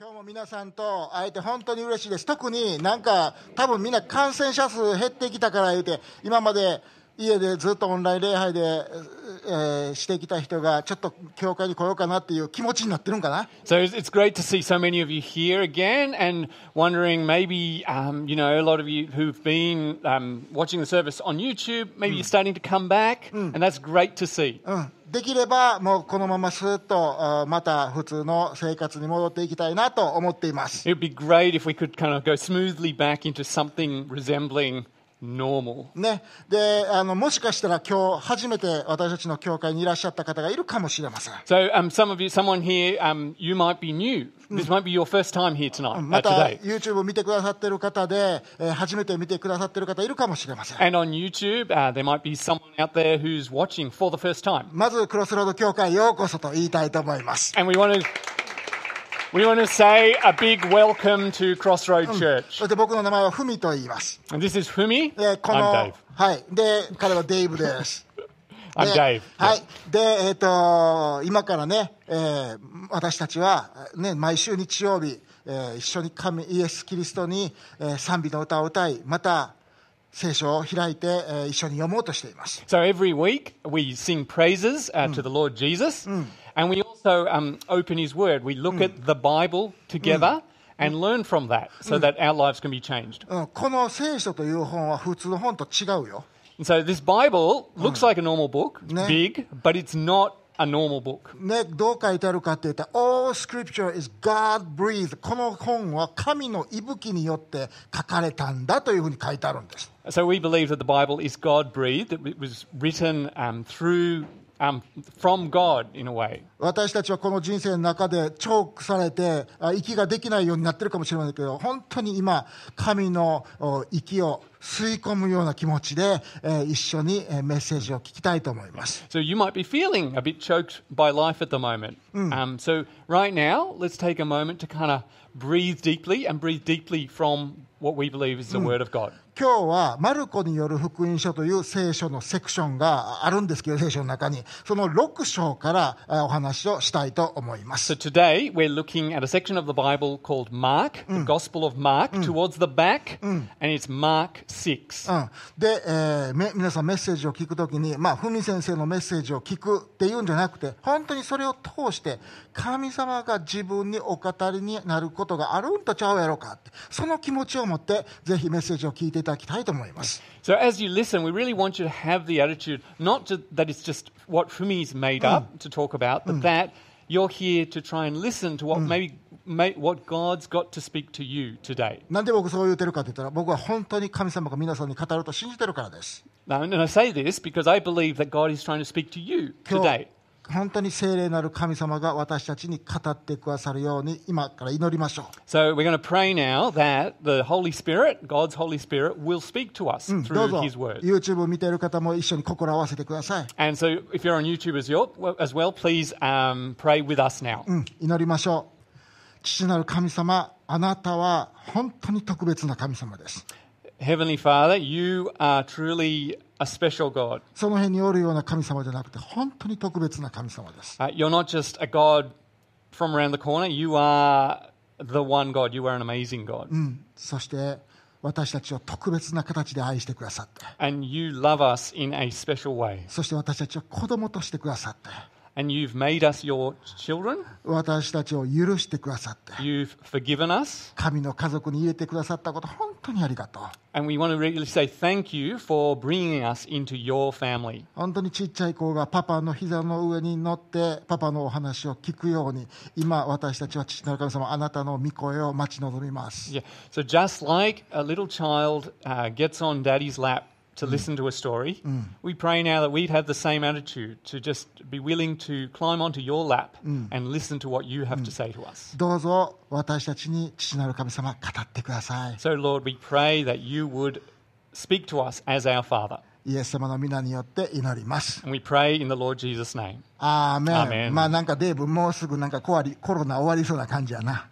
今日も皆さんと会えて本当に嬉しいです。特になんか多分みんな感染者数減ってきたから言うて、今まで家でずっとオンライン礼拝で、えーしてきた人がちょっと教会に来ようかなっていう気持ちになってるんかな。So it's great to see so many of you here again and wondering maybe, um, you know, a lot of you who've been um, watching the service on YouTube, maybe you're starting to come back, and that's great to see. うん。できればもうこのままスーッとまた普通の生活に戻っていきたいなと思っています。It would be great if we could kind of go smoothly back into something resembling normal. ね。で、あの、もしかしたら今日初めて私たちの教会にいらっしゃった方がいるかもしれません。So, um, some of you, someone here, um, you might be new. This might be your first time here tonight, ま uh, た today. YouTube 見てくださってる方で、えー初めて見てくださってる方いるかもしれません。And on YouTube, uh, there might be someone out there who's watching for the first time. まずクロスロード教会ようこそと言いたいと思います。And we want to we want to say a big welcome to Crossroad Church. そして僕の名前はふみと言います。And this is Fumi. で、こ I'm の Dave.、はい。で、彼はデイブです。I'm で Dave. はい。で、えっ、と、今からね、えー私たちは、ね、毎週日曜日、えー一緒に神、イエス・キリストに、えー賛美の歌を歌い、また、聖書を開いて、えー一緒に読もうとしています。So every week we sing praises uh, to the Lord Jesus, and we also um, open His Word. We look at the Bible together and learn from that, so that our lives can be changed. うん、この聖書という本は普通の本と違うよ。 And so this Bible looks like a normal book, Ne. big, but it's not a normal book. ね、どう書いてあるかって言ったら、All scripture is God breathed. この本は神の息吹によって書かれたんだというふうに書いてあるんです。 So we believe that the Bible is God breathed. That it was written um, through um, from God in a way. 私たちはこの人生の中でチョークされて、あ息ができないようになってるかもしれませんけど、本当に今、神のお息を吸い込むような気持ちで、えー一緒にえーメッセージを聞きたいと思います。So you might be feeling a bit choked by life at the moment. Um, so right now, let's take a moment to kind of breathe deeply and breathe deeply from what we believe is the Word of God. 今日はマルコによる福音書という聖書のセクションがあるんですけど、聖書の中に、その6章からあお話をしたいと思います。So today we're looking at a section of the Bible called Mark, the Gospel of Mark, towards the back, and it's Mark 6. うん、で、えーめ皆さんメッセージを聞くときに、まあ、ふみ先生のメッセージを聞くっていうんじゃなくて、本当にそれを通して、神様が自分にお語りになることがあるんとちゃうやろかって、その気持ちを持って、ぜひメッセージを聞いていた だきたいと思います。 So as you listen, we really want you to have the attitude not to, that it's just what Fumi's made up to talk about, but that you're here to try and listen to what maybe may, what God's got to speak to you today. なんで僕そう言うてるかって言ったら、僕は本当に神様が皆さんに語ると信じてるからです。 Now, and I say this because I believe that God is trying to speak to you 今日 today. 本当に聖霊なる神様が私たちに語ってくださるように、今から祈りましょう。 So we're going to pray now that the Holy Spirit, God's Holy Spirit, will speak to us どう through ぞ His Word. YouTube 見ている方も一緒に心を合わせてください。 And so if you're on YouTube as well, as well please um, pray with us now. うん、祈りましょう。父なる神様、あなたは本当に特別な神様です。 Heavenly Father, you are truly a special God. その辺におるような神様じゃなくて、本当に特別な神様です。Uh, you're not just a God from around the corner, you are the one God. You are an amazing God. うん、そして私たちを特別な形で愛してくださって、And you love us in a special way. そして私たちを子供としてくださって、私たちを許してくださって、神の家族に入れてくださったこと、本当にありがとう。本当にちっちゃい子がパパの膝の上に乗って、パパのお話を聞くように、今、私たちは父なる神様、あなたの御声を待ち望みます。Yeah. So just like a little child gets on to mm. listen to a story. Mm. We pray now that we'd have the same attitude to just be willing to climb onto your lap and listen to what you have to say to us. So Lord, we pray that you would speak to us as our Father. イエス様の皆によって祈ります。We pray in the Lord Jesus name. アーメン。まあなんかデーブもうすぐなんかコロナ終わりそうな感じやな。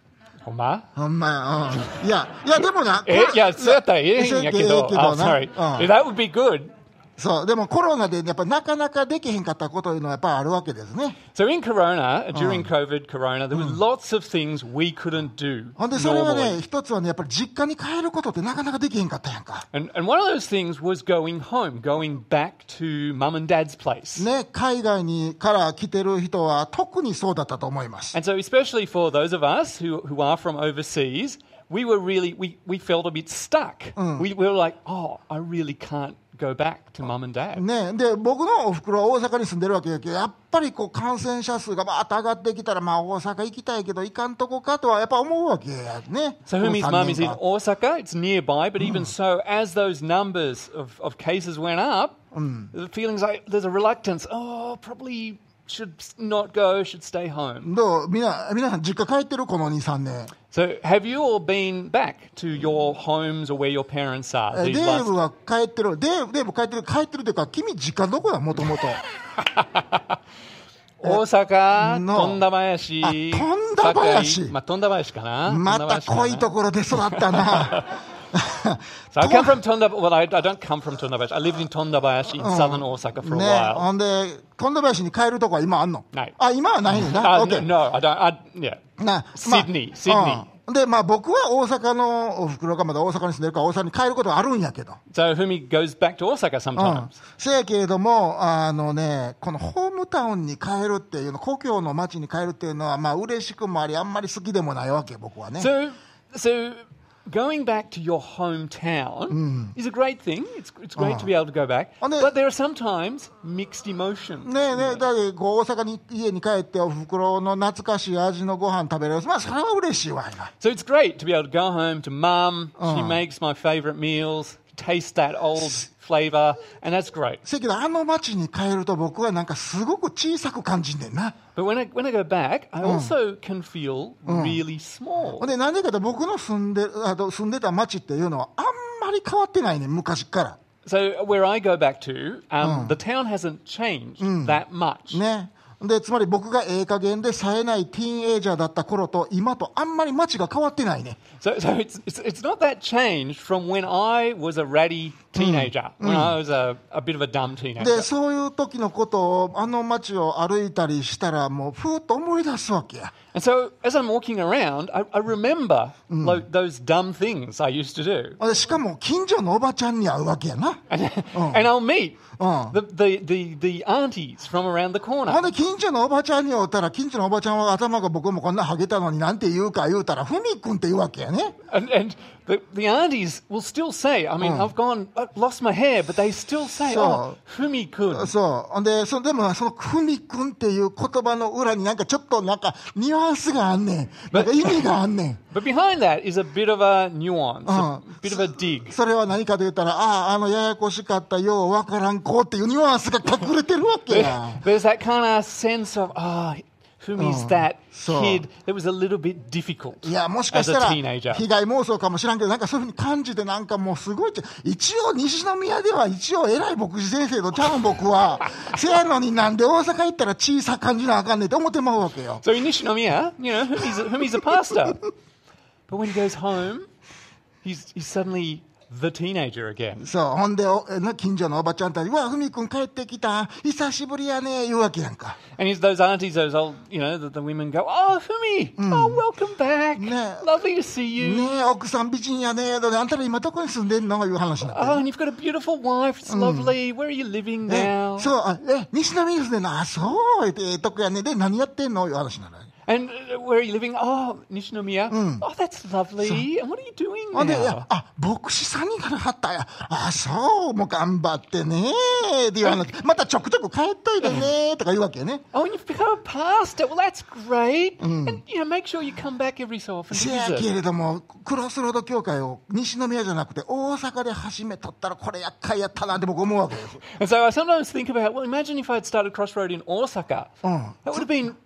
Homa? ほんまや、うん、いやいやでもなえいや、そうやったらええんやけど、ええけど oh, な sorry. うん That would be good. そう、でもコロナでやっぱなかなかできへんかったこというのはやっぱりあるわけですね。So in Corona, during COVID Corona, there was lots of things we couldn't do ほんでそれは.ね、一つはね、やっぱり実家に帰ることってなかなかできへんかったやんか。And, and one of those things was going home, going back to mum and dad's place. ね、海外にから来てる人は特にそうだったと思います。And so, especially for those of us who, who are from overseas, we were really, we, we felt a bit stuck. We, we were like, oh, I really can't go back to mum and dad. ね、で僕のおふくろは大阪に住んでるわけやけどやっぱりこう感染者数がバーッと上がってきたら、まあ、大阪行きたいけど行かんとこかとはやっぱ思うわけやね。 So, この Humi's 三 mum 年 is in 間 Osaka, it's nearby, but even so, as those numbers of, of cases went up, the feelings like there's a reluctance, oh, probably should not go, should stay home. どう？みな皆さん実家帰ってるこの2、3年。So, have you all been back to your homes or where your parents are デー last ブは帰ってる。デーブデーブ帰ってる。帰ってるというか、君実家どこだもともと。大阪、の富田林、あ富田林堺まあ、富田林かな。また富田林かな濃いところで育ったな。So I come from Tonda, well, I, I don't come from Tondabayashi. I lived in Tondabayashi in southern Osaka for a ね、while. ほんで、富田林に帰るとこは今あんのないあ、今はないねんな。Uh, オッケー no, I don't. I, yeah. な、Sydney, Sydney. うんで、まあ僕は大阪のお袋がまだ大阪に住んでるから大阪に帰ることはあるんやけど。So Humi goes back to Osaka うん sometimes.。せやけれども、あのね、このホームタウンに帰るっていうの、故郷の町に帰るっていうのは、まあ嬉しくもあり、あんまり好きでもないわけ、僕はね。So, so going back to your hometown is a great thing. It's, it's great to be able to go back. And then- But there are sometimes mixed emotions. ねえねえ、だってこう大阪に家に帰ってお袋の懐かしい味のご飯食べれる。まあそれは嬉しいわいな。 So it's great to be able to go home to mum. She makes my favourite meals, taste that old flavour, and that's great. せやけどあの町に帰ると僕はなんかすごく小さく感じんねんな。 But when I, when I go back, I also can feel really small. ほんでなんでかって僕の住んであと住んでた町っていうのはあんまり変わってないねん昔から。 So where I go back to, um, the town hasn't changed that much. ね。 で、つまり僕がええ加減で冴えないティーンエイジャーだった頃と今とあんまり街が変わってないね。So, so it's, it's, it's not that changed from when I was a ratty teenager, when I was a, a bit of a dumb teenager. で、そういう時のことをあの街を歩いたりしたらもうふーっと思い出すわけや。And so as I'm walking around, I, I remember lo- those dumb things I used to do. でしかも近所のおばちゃんに会うわけやな。 And, and I'll meet Oh. the, the, the, the aunties from around the ほん corner. で近所のおばちゃんに会うたら近所のおばちゃんは頭が僕もこんなハゲたのになんて言うか言うたらふみくんって言うわけやね。 And, and the, the aunties will still say, I mean, I've gone, I've lost my hair, but they still say, So- oh, Fumi-kun. そう。ほんで、そでもそのふみくんっていう言葉の裏になんかちょっとなんかニュアンスがあんねん。なんか意味があんねん。But behind that is a bit of a nuance, a bit of a dig. それは何かと言ったら、ああ、あのややこしかったようわからん子っていうニュアンスが隠れてるわけや。There's that kind of sense of, ah, for me is that kid? That was a little bit difficult いやもしかしたら被害妄想かもしらんけどなんかそういう風に感じてなんかもうすごい一応西宮では一応偉い牧師先生とちゃ僕は せやのになんで大阪行ったら小さい感じなあかんねんって思ってまうわけよ。So in 西宮 you know who is a pastor? But when he goes home he's he suddenly the teenager again. そう、ほんで、近所のおばちゃんたち、うわ、ふみくん帰ってきた、久しぶりやね、言うわけやんか。And he's those aunties, those old, you know, the, the women go, oh, Fumi, oh, welcome back. Yeah. Lovely to see you. ねえ、奥さん美人やね、であんたら今どこに住んでんのいう話になって。Oh, and you've got a beautiful wife. It's lovely. Where are you living え now? そう、あえ、西宮に住んでんのあ、そう、えとこやね。で、何やってんのいう話になる。And uh, where are you living? Oh, Nishinomiya. Oh, that's lovely. and what are you doing ほんで、いや now? あ、牧師さんにならはったんや。あ、そう、もう頑張ってねっていう話。またちょくちょく帰っといてねとか言うわけね。 Oh, and you've become a pastor. Well, that's great. And, you know, make sure you come back every so often to せや visit. けれども、クロスロード協会を西宮じゃなくて大阪で始めとったらこれ厄介やったなって僕思うわけです。 And so I sometimes think about, well, imagine if I'd started Crossroad in Osaka. That would have been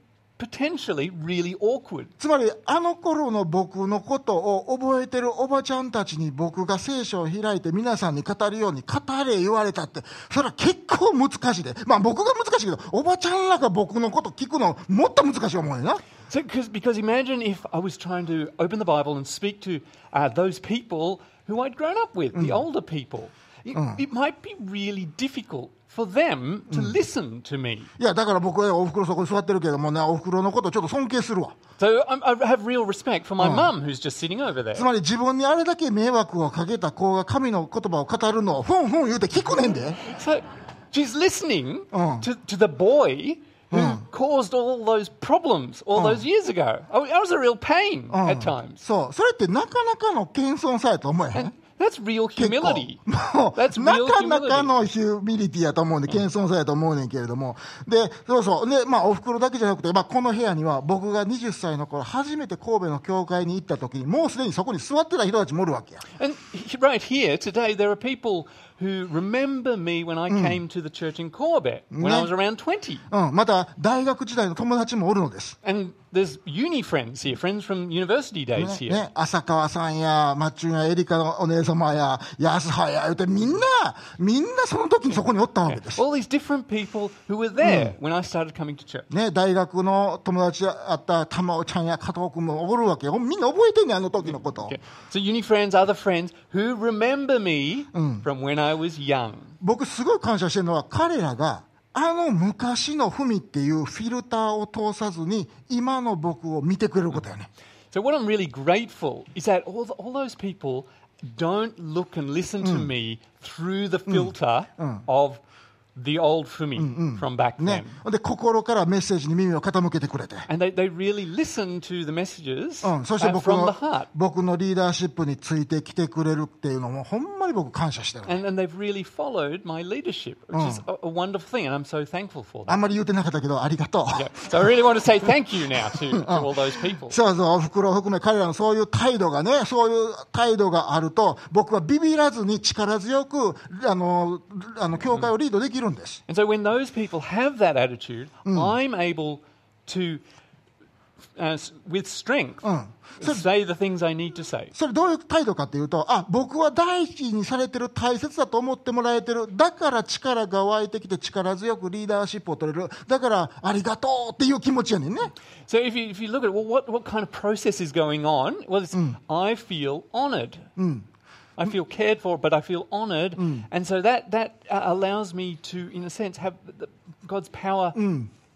potentially really awkward. つまり、あの頃の僕のことを覚えてるおばちゃんたちに僕が聖書を開いて皆さんに語るように語れ言われたって、それは結構難しいで。まあ僕が難しいけど、おばちゃんらが僕のこと聞くのもっと難しい思うよな。So, cause, because imagine if I was trying to open the Bible and speak to uh, those people who I'd grown up with, the older people. it, it might be really difficult for them to listen to me. いや、だから僕はお袋そこに座ってるけどもね、お袋のことちょっと尊敬するわ。 So I'm, I have real respect for my mum who's just sitting over there. つまり自分にあれだけ迷惑をかけた子が神の言葉を語るのをふんふん言うて聞くねんで。 So she's listening Oh. to, to the boy who caused all those problems all those years ago. I, I was a real pain at times. そう。それってなかなかの謙遜さやと思えへん That's real humility. もうなかなか.のヒューミリティやと思うんで、謙遜さやと思うねんけれども。で、そうそう。で、まあ、お袋だけじゃなくて、まあ、この部屋には、僕が20歳の頃、初めて神戸の教会に行った時に、もうすでにそこに座ってた人たちもおるわけや。And right here today, there are people who remember me when I came to the church in Corbett when I Yeah. was around 20. うん。また、大学時代の友達もおるのです。 And there's uni friends here, friends from university days ね here. ね、浅川さんや、マッチュンや、エリカのお姉様や、安葉や、言うて、みんな、みんなその時にそこにおったわけです。 All these different people who were there when I started coming to church. ね、大学の友達やあった玉尾ちゃんや加藤君もおるわけよ。みんな覚えてんねん、あの時のこと。 Okay. So uni friends, other friends who remember me from when I was young. 僕すごい感謝してるのは彼らがあの昔の文っていうフィルターを通さずに今の僕を見てくれることやね。So what I'm really grateful is that all, the, all those people don't look and listen to me through the filter of the old Fumi from back ね then.。で、心からメッセージに耳を傾けてくれて。And they, they really listen to the messages うん、そして uh, 僕 from の the heart. 僕のリーダーシップについてきてくれるっていうのもほんまに僕感謝してる。And, and they've really followed my leadership, which is a, a wonderful thing, and I'm so thankful for あ that. んまり言うてなかったけどありがとう。Yeah. So I really want to say thank you now to, to all those people. そうそう、お袋を含め彼らのそういう態度がね、そういう態度があると、僕はビビらずに力強く、あの、あの、教会をリードできる んです。 And so when those people have that attitude, I'm able to, uh, s- with strength, So- say the things I need to say. それどういう態度かっていうと、あ、僕は大事にされてる、大切だと思ってもらえてる。だから力が湧いてきて力強くリーダーシップを取れる。だからありがとうっていう気持ちやねんね。 So if you, if you look at well, what, what kind of process is going on, well, it's, I feel honored. I feel cared for, but I feel honored. And so that, that uh, allows me to, in a sense, have the, God's power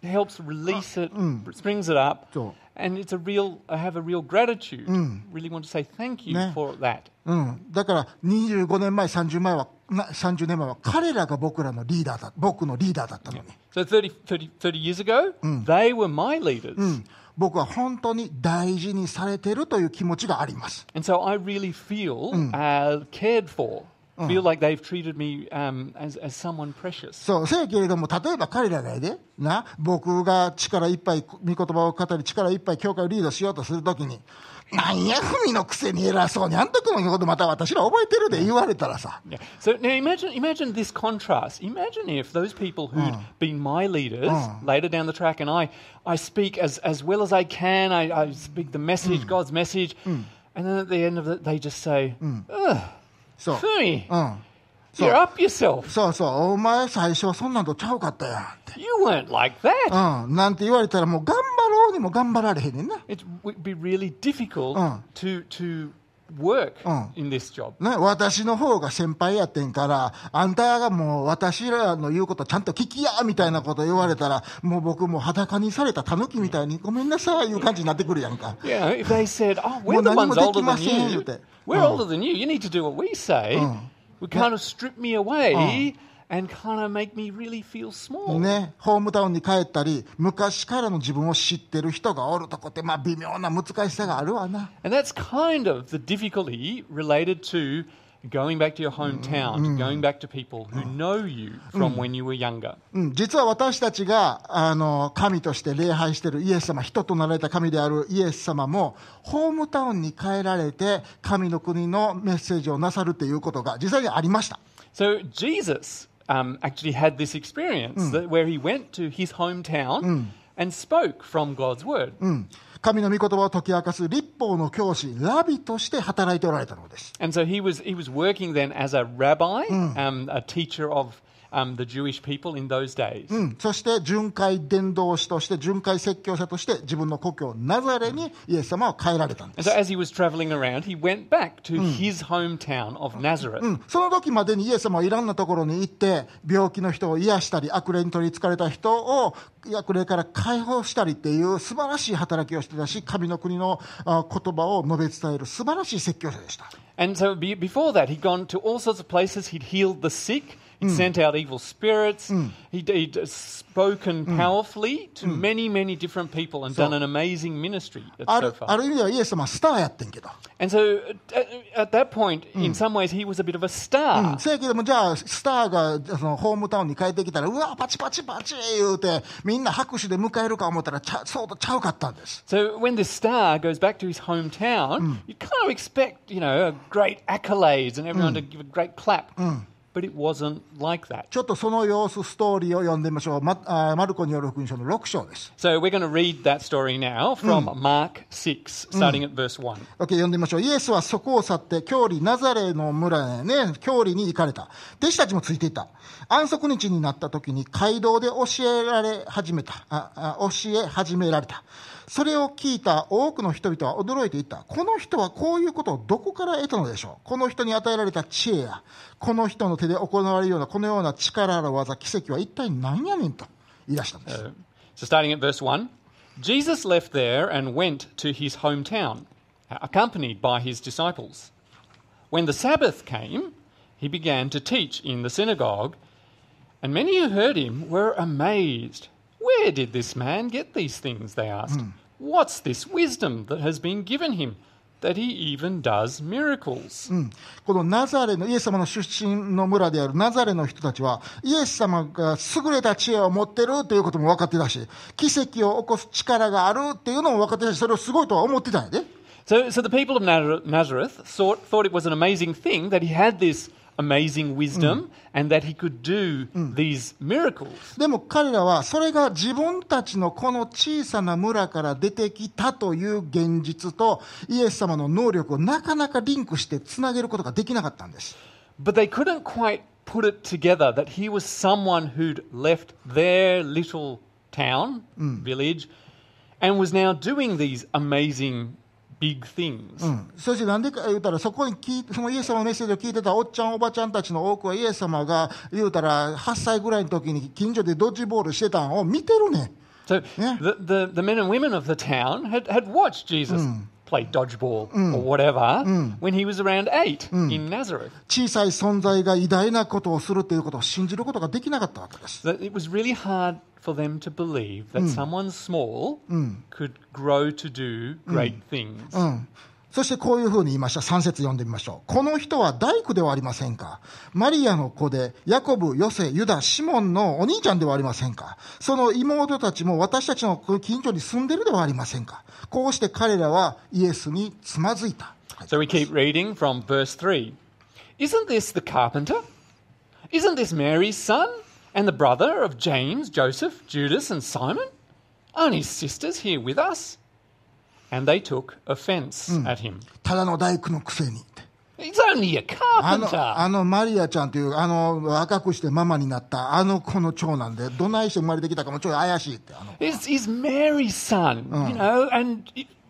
helps release it, springs it up. So- And it's a real, I have a real gratitude. Really want to say thank you Ne. for that. うん。だから25年前、30前は、な30年前は彼らが僕らのリーダーだ、僕のリーダーだったのに。 So 30, 30, 30 years ago, they were my leaders. うん 僕は本当に大事にされてるという気持ちがあります。And so I really feel uh, cared for, feel like they've treated me um, as, as someone precious. そう、せやけれども、例えば彼らがやで、な、僕が力いっぱい、御言葉を語り、力いっぱい教会をリードしようとするときに、なんや、文のくせに偉そうに、あんたくのことまた私ら覚えてるで言われたらさ、 Yeah. So now imagine, imagine this contrast. Imagine if those people who'd been my leaders later down the track, and I, I speak as, as well as I can. I, I speak the message, God's message, and then at the end of it, they just say, "Ugh, そう。 Fumi, うん。 you're up yourself. そうそう、お前最初はそんなんとちゃうかったやんって。You weren't like that." うん。なんて言われたらもう頑張ろうにも頑張られへんねんな。It would be really difficult Uh. to to work Uh. in this job. ね、私の方が先輩やってんから、あんたがもう私らの言うことちゃんと聞きやみたいなこと言われたら、もう僕もう裸にされた狸みたいにごめんなさいいう感じになってくるやんか。You know, if they said, "Oh, we're もう the 何も ones で older きま than せん you. 言うて。We're Uh. older than you. You need to do what we say." Would kind of strip me away and kind of make me really feel small. ね、ホームタウンに帰ったり、昔からの自分を知ってる人がおるとこって、まあ微妙な難しさがあるわな。And that's kind of the difficulty related to going back to your hometown, to going back to people who know you from when you were younger. うん、実は私たちがあの神として礼拝しているイエス様、人となられた神であるイエス様も、ホームタウンに帰られて、神の国のメッセージをなさるということが実際にありました。So Jesus um, actually had this experience that where he went to his hometown and spoke from God's word. うん、神の御言葉を解き明かす立法の教師、ラビとして働いておられたのです。And so he was he was working then as a rabbi, um, a teacher of そして、巡回伝道師として、巡回説教者として、自分の故郷、ナザレにイエス様は帰られたんで。その時までにイエス様はいろんなところに行って、病気の人を癒したり、悪霊に取りつかれた人を悪霊から解放したりっていう素晴らしい働きをしてたし、神の国の言葉を述べ伝える素晴らしい説教者でした。And so before. He mm. sent out evil spirits. Mm. He'd, he'd, spoken hmm. powerfully to hmm. many, many different people and done an amazing ministry so far. And so at, at that point, hmm. in some ways, he was a bit of a star. So when this star goes back to his hometown, you kind of expect, you know, great accolades and everyone to give a great clap. But it wasn't like that. ちょっとその様子、ストーリーを読んでみましょう。ま、あマルコによる福音書の6章です。So we're going to read that story now from Mark 6, starting at verse 1. OK、読んでみましょう。イエスはそこを去って、郷里ナザレの村へね、郷里に行かれた。弟子たちもついていった。安息日になった時に街道で教えられ始めた。ああ教え始められた。それを聞いた多くの人々は驚いていた。この人はこういうことをどこから得たのでしょうこの人に与えられた知恵や、この人の手で行われるようなこのような力ある技、奇跡は一体何やねんと言い出したんです。So starting at verse 1 Jesus left there and went to his hometown, accompanied by his disciples. When the Sabbath came, he began to teach in the synagogue, and many who heard him were amazed. Where did this man get these things? They asked. What's this wisdom that has been given him that he even does miracles? このナザレの、イエス様の出身の村であるナザレの人たちは、イエス様が優れた知恵を持ってるということも分かってたし、奇跡を起こす力があるっていうのも分かってたし、それをすごいとは思ってたんやで。 So, so the people of Nazar- Nazareth thought, thought it was an amazing thing that he had this amazing wisdom and that he could do these miracles. でも彼らは、それが自分たちのこの小さな村から出てきたという現実と、イエス様の能力をなかなかリンクしてつなげることができなかったんです。 But they couldn't quite put it together that he was someone who'd left their little town, village, and was now doing these amazing Big things. うん、そしてなんでか言うたら、そこに聞いそのイエス様のメッセージを聞いてたおっちゃん、おばちゃんたちの多くは、イエス様が言うたら、8歳ぐらいの時に近所でドッジボールしてたんを見てるねん。So Yeah. the, the, the men and women of the town had, had watched Jesus play dodgeball or whatever when he was around eight in Nazareth. 小さい存在が偉大なことをするということを信じることができなかったわけです。That it was really hard for them to believe that someone small could grow to do great things. うん。そしてこういうふうに言いました。3節読んでみましょう。この人は大工ではありませんかマリアの子で、ヤコブ、ヨセ、ユダ、シモンのお兄ちゃんではありませんかその妹たちも私たちの近所に住んでるではありませんかこうして彼らはイエスにつまずいた。So we keep reading from verse 3. Isn't this the carpenter? Isn't this Mary's son and the brother of James, Joseph, Judas, and Simon? Aren't his sisters here with us? And they took offense at him. ただの大工のくせに。 He's only a あの、 carpenter. あのマリアちゃんという、あの、若くしてママになった、あの子の長男で、どないして生まれてきたかもちょい怪しいって。あの He's, he's Mary's son, you know, and y-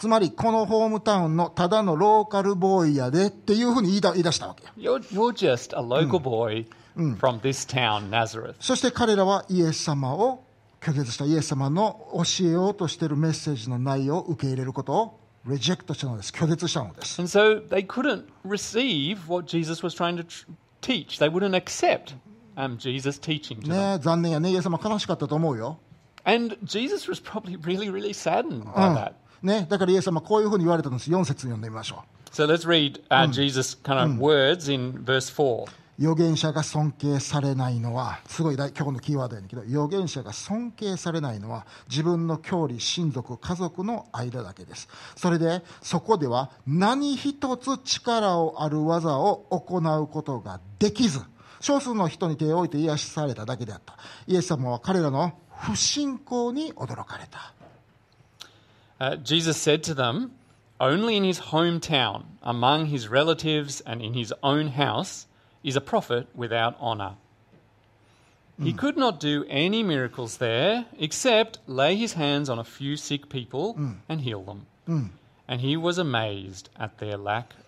つまりこのホームタウンのただのローカルボーイやでっていうふうに言い,出したわけ。そして彼らはイエス様を拒絶したイエス様の教えようとしているメッセージの内容を受け入れることを。レジェクトしたのです拒絶したのです。So、残念やね、イエス様悲しかったと思うよ。And Jesus was probably really, really saddened う by ん that. ね、だからイエス様こういうふうに言われたんです。4節読んでみましょ So let's read uh, Jesus' kind of words in verse 4. う。預言者が尊敬されないのはすごい大今日のキーワードやねんけど預言者が尊敬されないのは自分の郷里親族家族の間だけですそれでそこでは何一つ力をある技を行うことができず少数の人に手を置いて癒しされただけであったイエス様は彼らの不信仰に驚かれた Uh, Jesus said to them, Only in his hometown, among his relatives, and in his own house is a prophet without honor. He could not do any miracles there except lay his hands on a few sick people and heal them. And he was amazed at their lack of faith.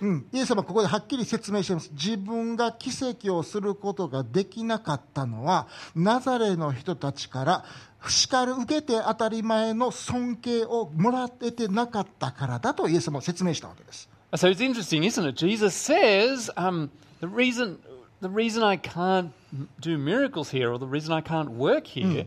うん、イエス様はここではっきり説明しています自分が奇跡をすることができなかったのはナザレの人たちから叱る受けて当たり前の尊敬をもらえてなかったからだとイエス様は説明したわけです So it's interesting, isn't it? Jesus says um, the reason the reason I can't do miracles here, or the reason I can't work here,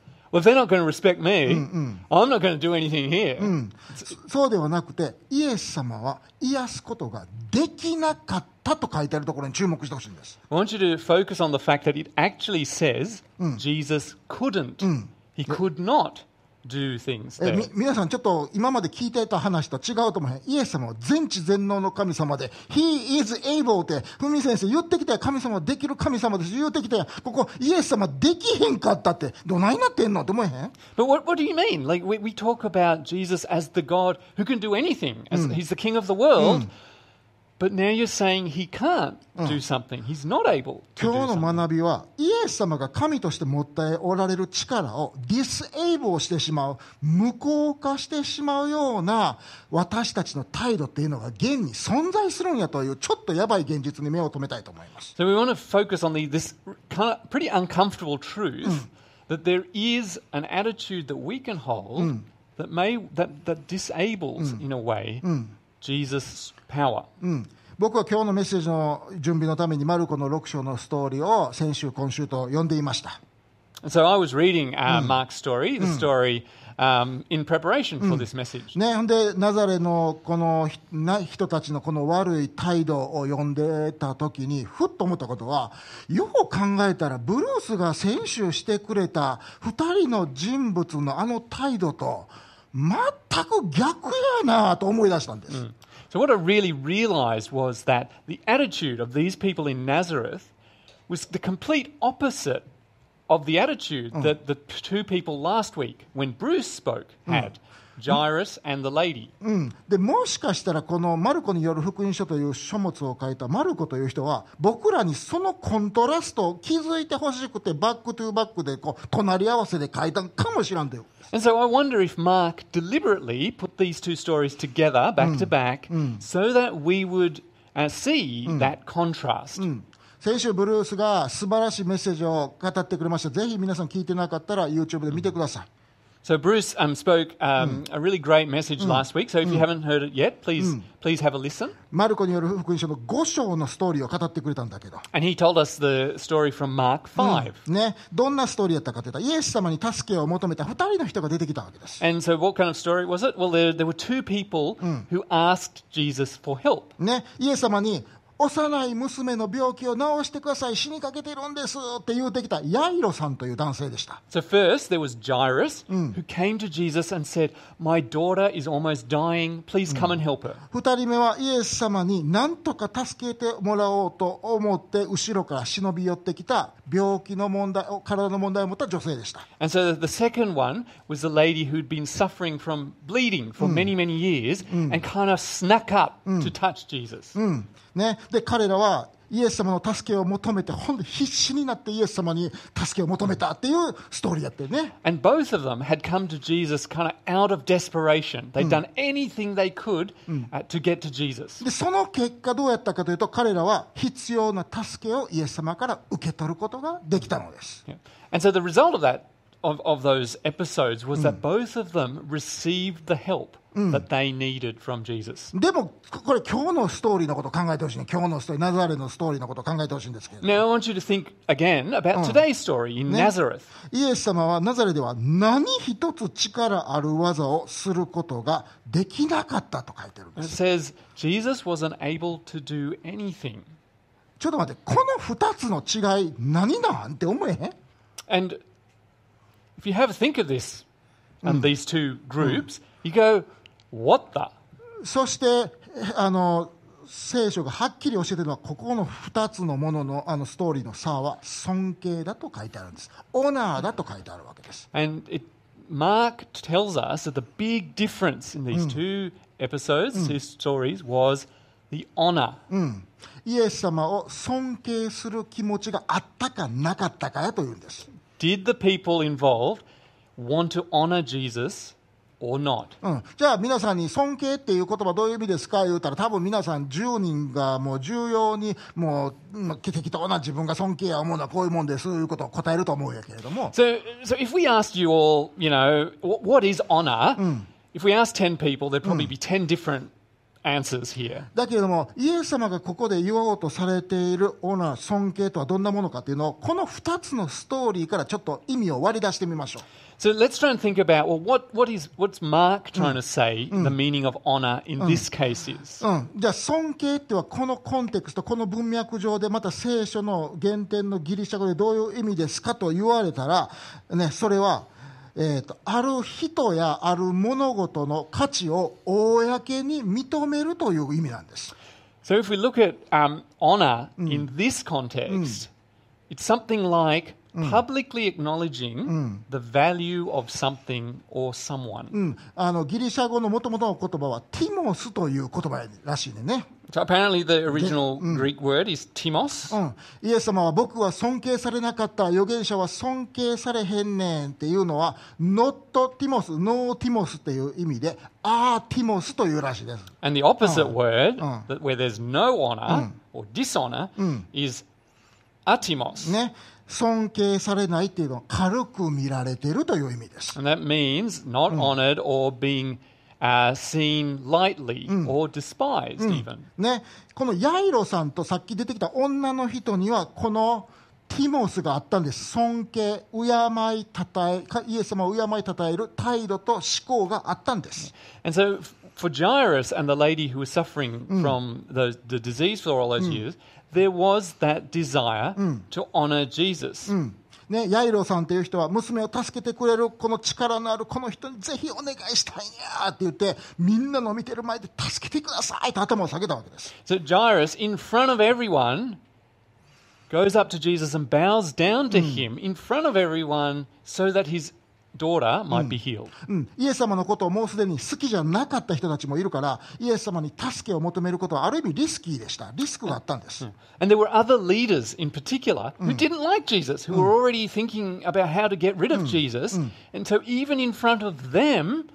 well if they're not going to respect me, I'm not going to do anything here." そうではなくて、イエス様は癒すことができなかったと書いてあるところに注目してほしいんです。I want you to focus on the fact that it actually says Jesus couldn't. He could not do things え.み皆さん、ちょっと今まで聞いていた話と違うと思う。イエス様は全知全能の神様で、He is able って、ふみ先生言ってきたよ。神様はできる神様です。言ってきたよ。ここ、イエス様できへんかったって、どないなってんのって思えへん But what, what do you mean? Like we, we talk about Jesus as the God who can do anything, as he's the king of the world. But now you're saying he can't do something. He's not able to do 今日 something. の学びは、イエス様が神として持っておられる力をディスエイブをしてしまう、無効化してしまうような私たちの態度っていうのが現に存在するんやという、ちょっとやばい現実に目を留めたいと思います。So we want to focus on the, this kind of pretty uncomfortable truth that there is an attitude that we can hold that may that, that disables in a way Jesus' power. うん僕は今日のメッセージの準備のためにマルコの6章のストーリーを先週、今週と読んでいました。So I was reading uh, Mark's story, the story um, in preparation for this message. ね、ほんで、ナザレのこのひな人たちのこの悪い態度を読んでた時に、ふっと思ったことは、よう考えたら、ブルースが先週してくれた2人の人物のあの態度と、全く逆やなと思い出したんです。 So what I really realized was that the attitude of these people in Nazareth was the complete opposite of the attitude that the two people last week, when Bruce spoke, had Jairus and the lady. うん、でもしかしたらこのマルコによる福音書という書物を書いたマルコという人は僕らにそのコントラストを気づいてほしくて back to back でこう隣り合わせで書いたんかもしらんだよ。And so I wonder if Mark deliberately put these two stories together, back to back, so that we would uh, see that contrast. 先週ブルースが素晴らしいメッセージを語ってくれました。ぜひ皆さん聞いてなかったら YouTube で見てください。So Bruce um, spoke um, a really great message last week. So if you haven't heard it yet, please please have a listen. マルコによる福音書の5章のストーリーを語ってくれたんだけど。 And he told us the story from Mark 5. ね、どんなストーリーやったかというと、イエス様に助けを求めた2人の人が出てきたわけです。 And so, what kind of story was it? Well, there, there were two people who asked Jesus for help. ね、イエス様に 幼い娘の病気を治してください、死にかけてるんですって言うてきたヤイロさんという男性でした。So, first, there was Jairus who came to Jesus and said, My daughter is almost dying. Please come and help her. 二人目はイエス様に何とか助けてもらおうと思って後ろから忍び寄ってきた病気の問題、体の問題を持った女性でした。And so, the second one was the lady who'd been suffering from bleeding for many, many years and kind of snuck up to touch Jesus. うんね、で彼らはイエス様の助けを求めて本当に必死になってイエス様に助けを求めたっていうストーリーやってるね。And both of them had come to Jesus kind of out of desperation. They'd done anything they could uh, to get to Jesus. でその結果どうやったかというと彼らは必要な助けをイエス様から受け取ることができたのです。Yeah. And so the result of that of, of those episodes was that both of them received the help that they needed from Jesus. でも、これ今日のストーリーのことを考えてほしいね。今日のストーリー、ナザレのストーリーのことを考えてほしいんですけど。Now, I want you to think again about today's story in Nazareth. イエス様はナザレでは何一つ力ある技をすることができなかったと書いてるんで It す。says Jesus wasn't able to do anything. ちょっと待って、この二つの違い何なんって思えへん And if you have a think of this and these two groups, you go, what the? そして、あの、聖書がはっきり教えてるのは、ここの二つのもののあのストーリーの差は尊敬だと書いてあるんです。オナーだと書いてあるわけです。And it, Mark tells us that the big difference in these two episodes, these stories, was the honor. イエス様を尊敬する気持ちがあったかなかったかやというんです。Did the people involved want to honor Jesus or not? うん、じゃあ皆さんに尊敬っていう言葉どういう意味ですか言うたら多分皆さん10人がもう重要にもううん適当な自分が尊敬や思うのはこういうもんですいうことを答えると思うんやけれども So, so if we asked you all, you know, what, is honor? If we asked 10 people, there'd probably be 10 different answers here. だけれどもイエス様がここで言おうとされているオナー尊敬とはどんなものかっていうのをこの2つのストーリーからちょっと意味を割り出してみましょう So let's try and think about well, what, what is what's Mark trying to say? The meaning of honor in this case is? うん、じゃあ尊敬ってはこのコンテクストこの文脈上でまた聖書の原点のギリシャ語でどういう意味ですかと言われたら、ね、それは、えー、とある人やある物事の価値を公に認めるという意味なんです。So if we look at um, honor in this context, it's something like publicly acknowledging the value of something or someone. うん、あのギリシャ語のもともとの言葉はティモスという言葉らしいねね。So apparently the original Greek word is timos. うん、イエス様は僕は尊敬されなかった預言者は尊敬されへんねんっていうのは not ティモス no ティモスっていう意味であーティモスというらしいです And the opposite word, that where there's no honor or dishonor, is atimos. ね尊敬されないっていうのは軽く見られてるという意味です And that means not honored or being uh, seen lightly or despised, even. ねこのヤイロさんとさっき出てきた女の人にはこのティモスがあったんです尊敬敬いたたえかイエス様を敬いたたえる態度と思考があったんです And so for Jairus and the lady who was suffering from the, the disease for all those years, there was that desire to honor Jesus. ね、ヤイロさんという人は娘を助けてくれるこの力のあるこの人にぜひお願いしたいんやって言ってみんなの見てる前で助けてくださいと頭を下げたわけです So Jairus, in front of everyone, goes up to Jesus and bows down to him in front of everyone so that his daughter might be healed. うん、イエス様のことをもうすでに好きじゃなかった人たちもいるからイエス様に助けを求めることはある意味リスキーでしたリスクがあったんです、And there were other leaders in particular who didn't like Jesus, who were already thinking about how to get rid of Jesus. And so, even in front of them,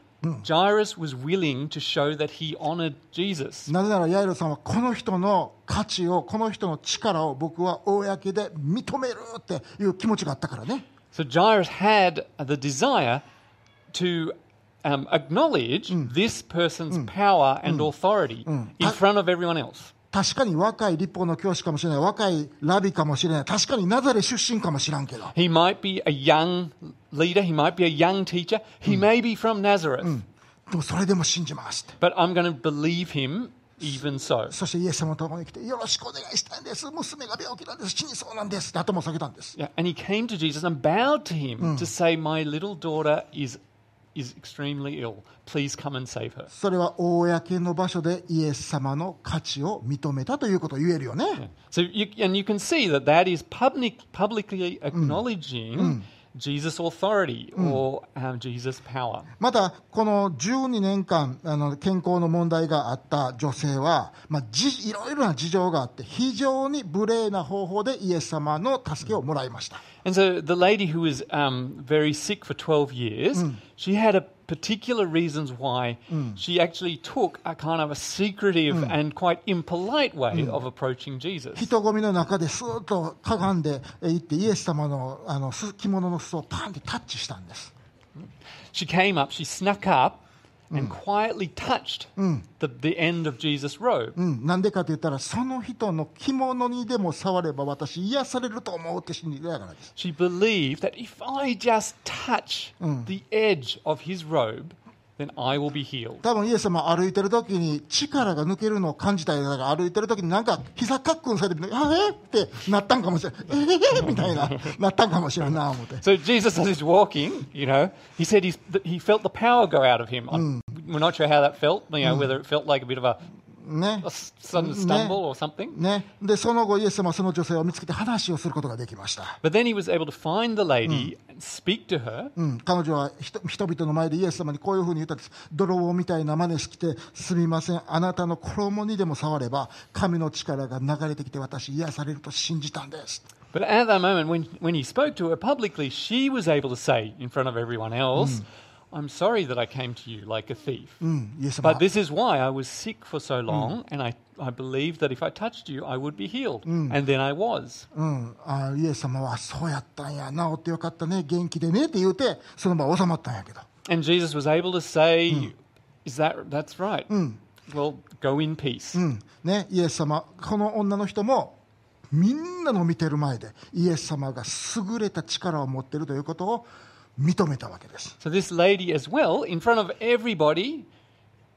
Jairus was willing to show that he honored Jesus. なぜならヤイロさんはこの人の価値をこの人の力を僕は公で認めるっていう気持ちがあったからね So, Jairus had the desire to um, acknowledge this person's power and authority in front of everyone else. 確かに若い立法の教師かもしれない若いラビかもしれない確かにナザレ出身かもしらんけど He might be a young leader, he might be a young teacher, he may be from Nazareth, でもそれでも信じますって but I'm going to believe him even so. そしてイエス様のところに来てよろしくお願いしたいんです娘が病気なんです死にそうなんですって頭を下げたんです Yeah, and he came to Jesus and bowed to him to say, My little daughter is, is extremely ill. Please come and save her. それは公の場所でイエス様の価値を認めたということを言えるよね、So you, and you can see that that is public, publicly acknowledging Jesus' authority or um, Jesus' power. またこの12年間あの健康の問題があった女性は、まあ、じいろいろな事情があって非常に無礼な方法でイエス様の助けをもらいました And so the lady who was um, very sick for 12 years, she had a particular reasons why she actually took a kind of a secretive and quite impolite way of approaching Jesus. 人混みの中ですーっとかがんでいってイエス様のあのす着物の裾をパンってタッチしたんです She came up, she snuck up and quietly touched the, the end of Jesus' robe. うん、なんでかと言ったらその人の着物にでも触れば私癒されると思うって信じてたからです She believed that if I just touch the edge of his robe, then I will be healed. 多分イエス様歩いてる時に力が抜けるのを感じたりだから歩いてる時になんか膝カックンされてあえってなったんかもしれないえー、みたいななったんかもしれんな思って So Jesus, as he's walking, you know, he said he's, that he felt the power go out of him. I'm- We're not sure how that felt, you know, whether it felt like a bit of a, ね。ね。で、その後、イエス様その女性を見つけて話をすることができました。うん、彼女は人,人々の前でイエス様にこういうふうに言ったんです。泥棒みたいな真似してきて、すみません、あなたの衣にでも触れば、神の力が流れてきて私、癒されると信じたんです。But at that moment, when, when he spoke to her publicly, she was able to say in front of everyone else,、うん I'm sorry that I came to you like a thief. うん、イエス様 But this is why I was sick for so long, and I, I believed that if I touched you, I would be healed. And then I was. うん、あイエス様はそうやったんや治ってよかったね元気でねって言うてその場収まったんやけど And Jesus was able to say, Is that that's right? Well, go in peace. うんね、イエス様この女の人もみんなの見てる前でイエス様が優れた力を持っているということを 認めたわけです So this lady as well, in front of everybody,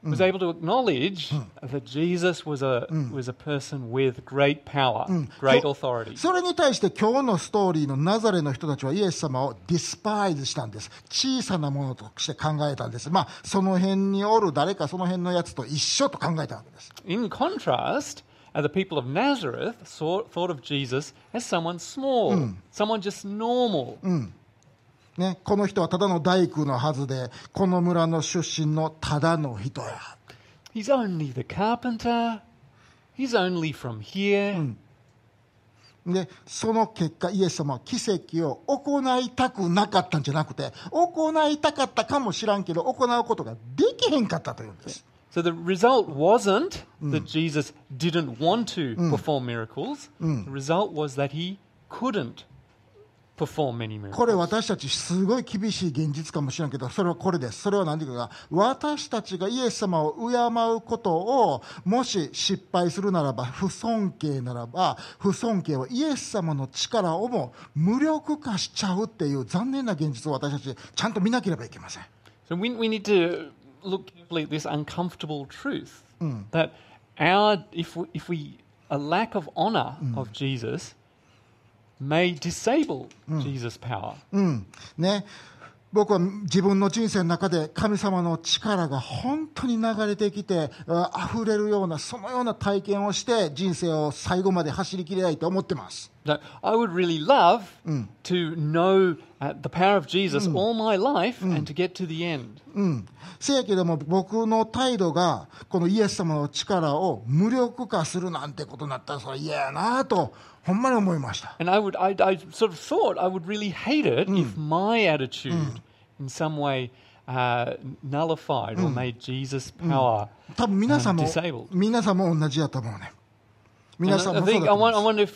was able to acknowledge that Jesus was a was a person with great power, great そ authority. それに対して今日のストーリーのナザレの人たちはイエス様をディスパイズしたんです小さなものとして考えたんですまあその辺におる誰かその辺のやつと一緒と考えたわけです In contrast, uh, the people of Nazareth saw, thought of Jesus as someone small, someone just normal. ね、この人はただの大工のはずでこの村の出身のただの人や He's only the carpenter. He's only from here. でその結果イエス様は奇跡を行いたくなかったんじゃなくて行いたかったかもしらんけど行うことができへんかったというんです So the result wasn't that Jesus didn't want to perform miracles. The result was that he couldn't これ.私たちすごい厳しい現実かもしれんけどそれはこれです。それは何ていうか私たちがイエス様を敬うことをもし失敗するならば不尊敬ならば不尊敬はイエス様の力をも無力化しちゃうっていう残念な現実を私たちちゃんと見なければいけません。So we, we need to look carefully at this uncomfortable truth that our, if we, if we, a lack of honor of Jesus may disable Jesus' power. うんね、僕は自分の人生の中で神様の力が本当に流れてきてあ溢れるようなそのような体験をして人生を最後まで走りきりたいと思ってます。So I would really love to know uh, the power of Jesus all my life and to get to the end. うん、せやけども僕の態度がこのイエス様の力を無力化するなんてことになったらそれ嫌やなとほんまに思いました。And I would, I, I sort of thought I would really hate it if my attitude in some way uh, nullified or made Jesus' power. 多分皆さんも disabled. 皆さんも同じやと思うね。皆さんもそうだと思います.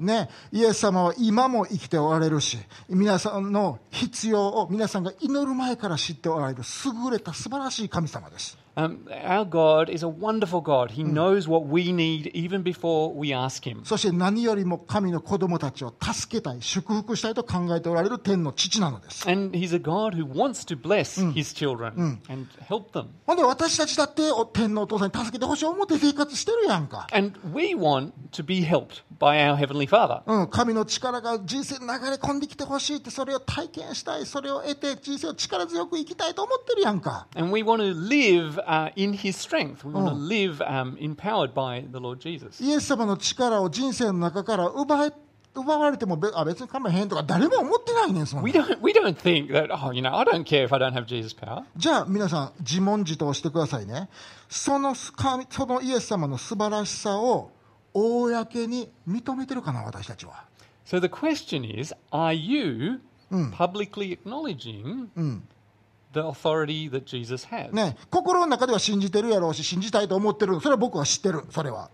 ね、イエス様は今も生きておられるし皆さんの必要を皆さんが祈る前から知っておられる優れた素晴らしい神様です Um, our God is a wonderful God. He knows what we need even before we ask Him. そして何よりも神の子供たちを助けたい祝福したいと考えておられる天の父なのです And He's a God who wants to bless His children and help them. ほんで私たちだってお天のお父さんに助けてほしい思って生活してるやんか And we want to be helped by our Heavenly Father. うん、神の力が人生に流れ込んできてほしいってそれを体験したいそれを得て人生を力強く生きたいと思ってるやんか And we want to live uh, in His strength. We want to live um, empowered by the Lord Jesus. イエス様の力を人生の中から奪え奪われてもべあ別に構えへんとか誰も思ってないねんそんな We don't, we don't think that, oh, you know, I don't care if I don't have Jesus' power. じゃあ皆さん自問自答してくださいねその神そのイエス様の素晴らしさを公に認めてるかな私たちは So the question is are you publicly acknowledging 心の中では信じてるやろうし、信じたいと思ってる、それは僕は知ってる、それは。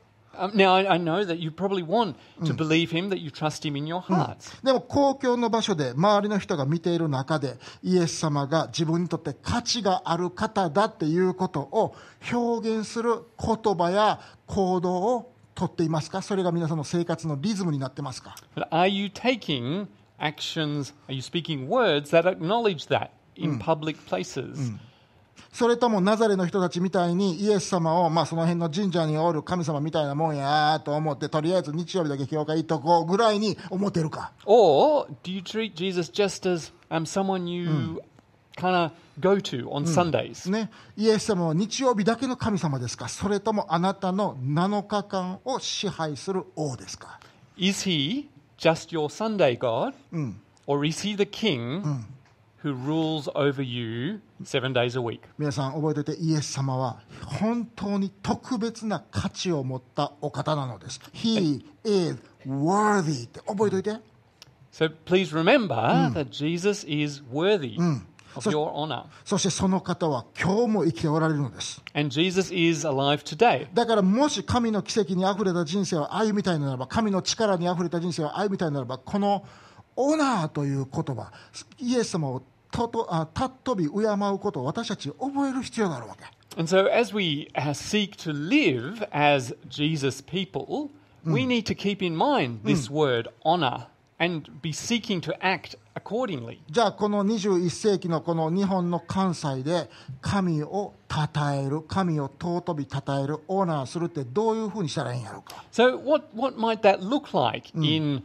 でも公共の場所で周りの人が見ている中でイエス様が自分にとって価値がある方だっていうことを表現する言葉や行動をとっていますか？それが皆さんの生活のリズムになってますか？In public places? それともナザレの人たちみたいにイエス様を、まあ、その辺の神社におる神様みたいなもんやと思ってとりあえず日曜日だけ教会行っとこうぐらいに思ってるか。Or do you treat Jesus just as um, someone you kind of go to on Sundays? ね、イエス様は日曜日だけの神様ですか？それともあなたの7日間を支配する王ですか？Is he just your Sunday God? Or is he the king who rules over you seven days a week? 皆さん覚えておいてイエス様は本当に特別な価値を持ったお方なのです He is worthy って覚えておいて So please remember that Jesus is worthy your honor. そしてその方は今日も生きておられるのです And Jesus is alive today. だからもし神の奇跡にあふれた人生を歩みたいならば神の力にあふれた人生を歩みたいならばこのオナーという言葉イエス様を尊び敬うことを私たち覚える必要があるわけ And so, as we uh, seek to live as Jesus people, we need to keep in mind this word honor and be seeking to act accordingly. じゃあこの21世紀のこの日本の関西で神を称える神を尊び称えるオーナーするってどういうふうにしたらいいんやろうか So, what, what might that look like in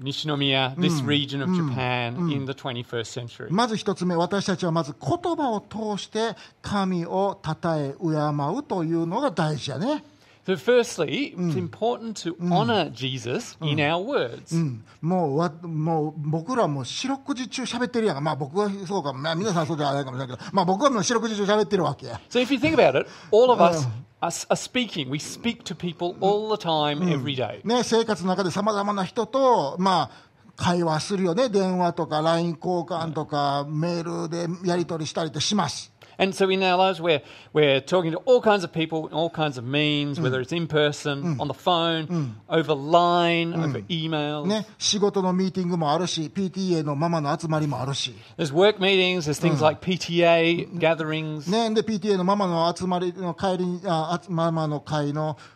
Nishinomiya, this region of Japan, in the 21st century? まず一つ目私たちはまず言葉を通して神を称え敬うというのが大事やね So, firstly, it's important to honor Jesus in our words. もうわもう僕らも四六時中喋ってるやんかまあ僕はそうか、まあ、皆さんそうじゃないかもしれないけどまあ僕はもう四六時中喋ってるわけや So, if you think about it, all of us 生活の中でさまざまな人と、まあ、会話するよね、電話とか LINE 交換とか、メールでやり取りしたりっします。And so in our lives, we're, we're talking to all kinds of people, all kinds of means, whether it's in person, on the phone, over line, over email. ね、仕事のミーティングもあるし、PTA のママの集まりもあるし、 There's work meetings, there's things like PTA gatherings. ね、で PTA のママの集まりの帰りにああママの会の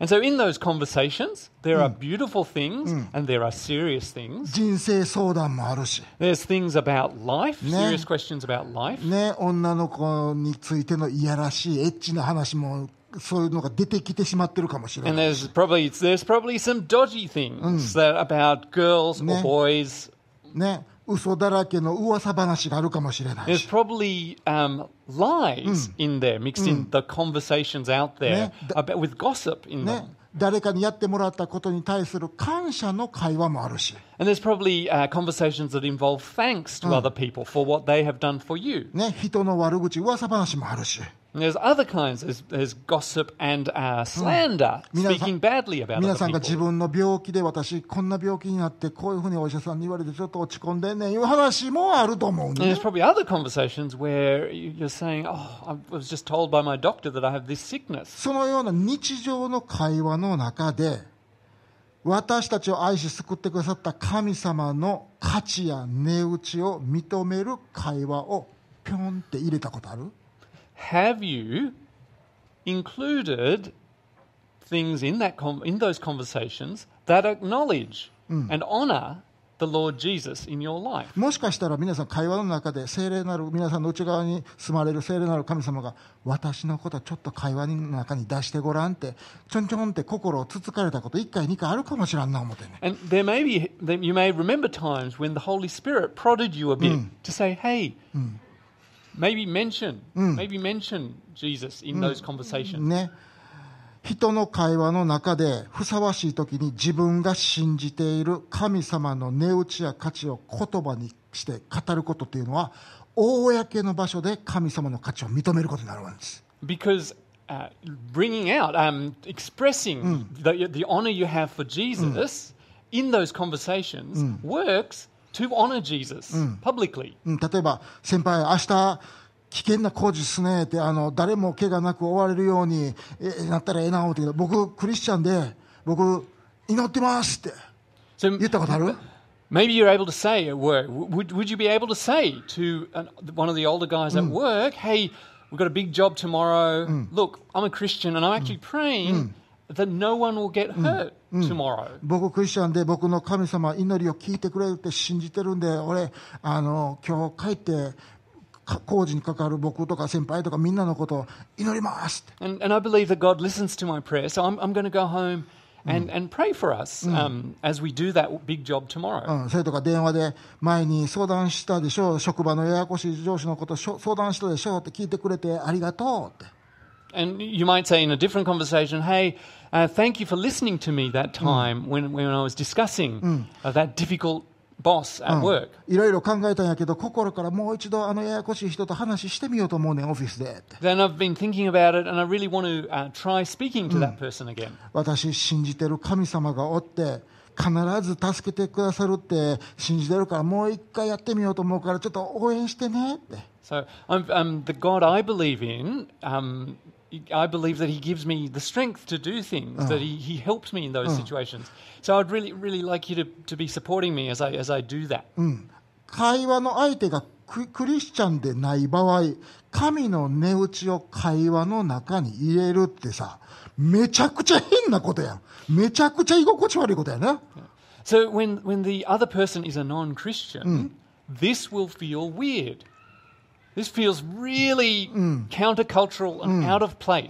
And so in those conversations, there are beautiful things and there are serious things. 人生相談もあるし、 There's things about life, Yeah. serious questions about life. ね、女の子についてのいやらしいエッチな話もそういうのが出てきてしまってるかもしれ And ない there's probably there's probably some dodgy things that about girls Yeah. or boys. ね 嘘だらけの噂話があるかもしれない There's し probably um, lies in there, mixed in the conversations out there Yeah. about, with gossip in ね them. 誰かにやってもらったことに対する感謝の会話もあるし And there's probably uh, conversations that involve thanks to other people for what they have done for you. ね人の悪口噂話もあるし there's other kinds. There's, there's gossip and uh, slander, 皆さん speaking badly about 皆 other さんが自 people. 分の病気で私こんな病気になってこういうふうにお医者さんに言われてちょっと落ち込んでんねんいう話もあると思うん And で、ね there's、probably other conversations where you- you're saying, "Oh, I was just told by my doctor that I have this sickness." そのような日常の会話の中で私たちを愛し救ってくださった神様の価値や値打ちを認める会話をぴょんって入れたことある Have you included things in that con in those conversations that acknowledge and honor the Lord Jesus in your life? もしかしたら皆さん会話の中で聖霊なる皆さんの内側に住まれる聖霊なる神様が私のことちょっと会話の中に出してごらんってちょんちょんって心をつつかれたこと一回二回あるかもしれんな思ってね And there may be, that you may remember times when the Holy Spirit prodded you a bit to say, hey, Maybe mention, maybe mention Jesus in those conversations. ね。人の会話の中でふさわしい時に自分が信じている神様の値打ちや価値を言葉にして語ることっていうのは、公の場所で神様の価値を認めることになるわけです。Because uh, bringing out, um, expressing the, the honor you have for Jesus in those conversations works to honor Jesus publicly. うん、例えば、先輩、明日、危険な工事すねって、あの、誰も怪我なく終われるように、え、なったらええな思ってけど、僕、クリスチャンで、僕、祈ってますって So 言ったことある maybe you're able to say at work, would, would you be able to say to an, one of the older guys at work, hey, we've got a big job tomorrow. Look, I'm a Christian and I'm actually praying that no one will get hurt tomorrow. 僕、クリスチャンで、僕の神様、祈りを聞いてくれるって信じてるんで、俺、あの、今日帰って、か工事に関わる僕とか先輩とかみんなのことを祈りますって。And, and I believe that God listens to my prayer. So I'm, I'm going to go home and, and pray for us um, as we do that big job tomorrow. うん、それとか電話で前に相談したでしょ、職場のややこしい上司のことしょ相談したでしょって聞いてくれてありがとうって。And you might say in a different conversation, hey, uh, thank you for listening to me that time when, when I was discussing uh, that difficult boss at work. いろいろ考えたんやけど、心からもう一度あのややこしい人と話してみようと思うねん、オフィスで。Then I've been thinking about it and I really want to uh, try speaking to that person again. 私信じてる神様がおって、必ず助けてくださるって信じてるから、もう一回やってみようと思うから、ちょっと応援してねって。So I'm, um, the God I believe in, um, I believe that He gives me the strength to do things, that he, he helps me in those situations. So I'd really, really like you to, to be supporting me as I, as I do that. 会話の相手がククリスチャンでない場合、神の値打ちを会話の中に入れるってさ、めちゃくちゃ変なことやん。めちゃくちゃ居心地悪いことやな。 So when, when the other person is a non Christian, this will feel weird. This feels really countercultural and out of place.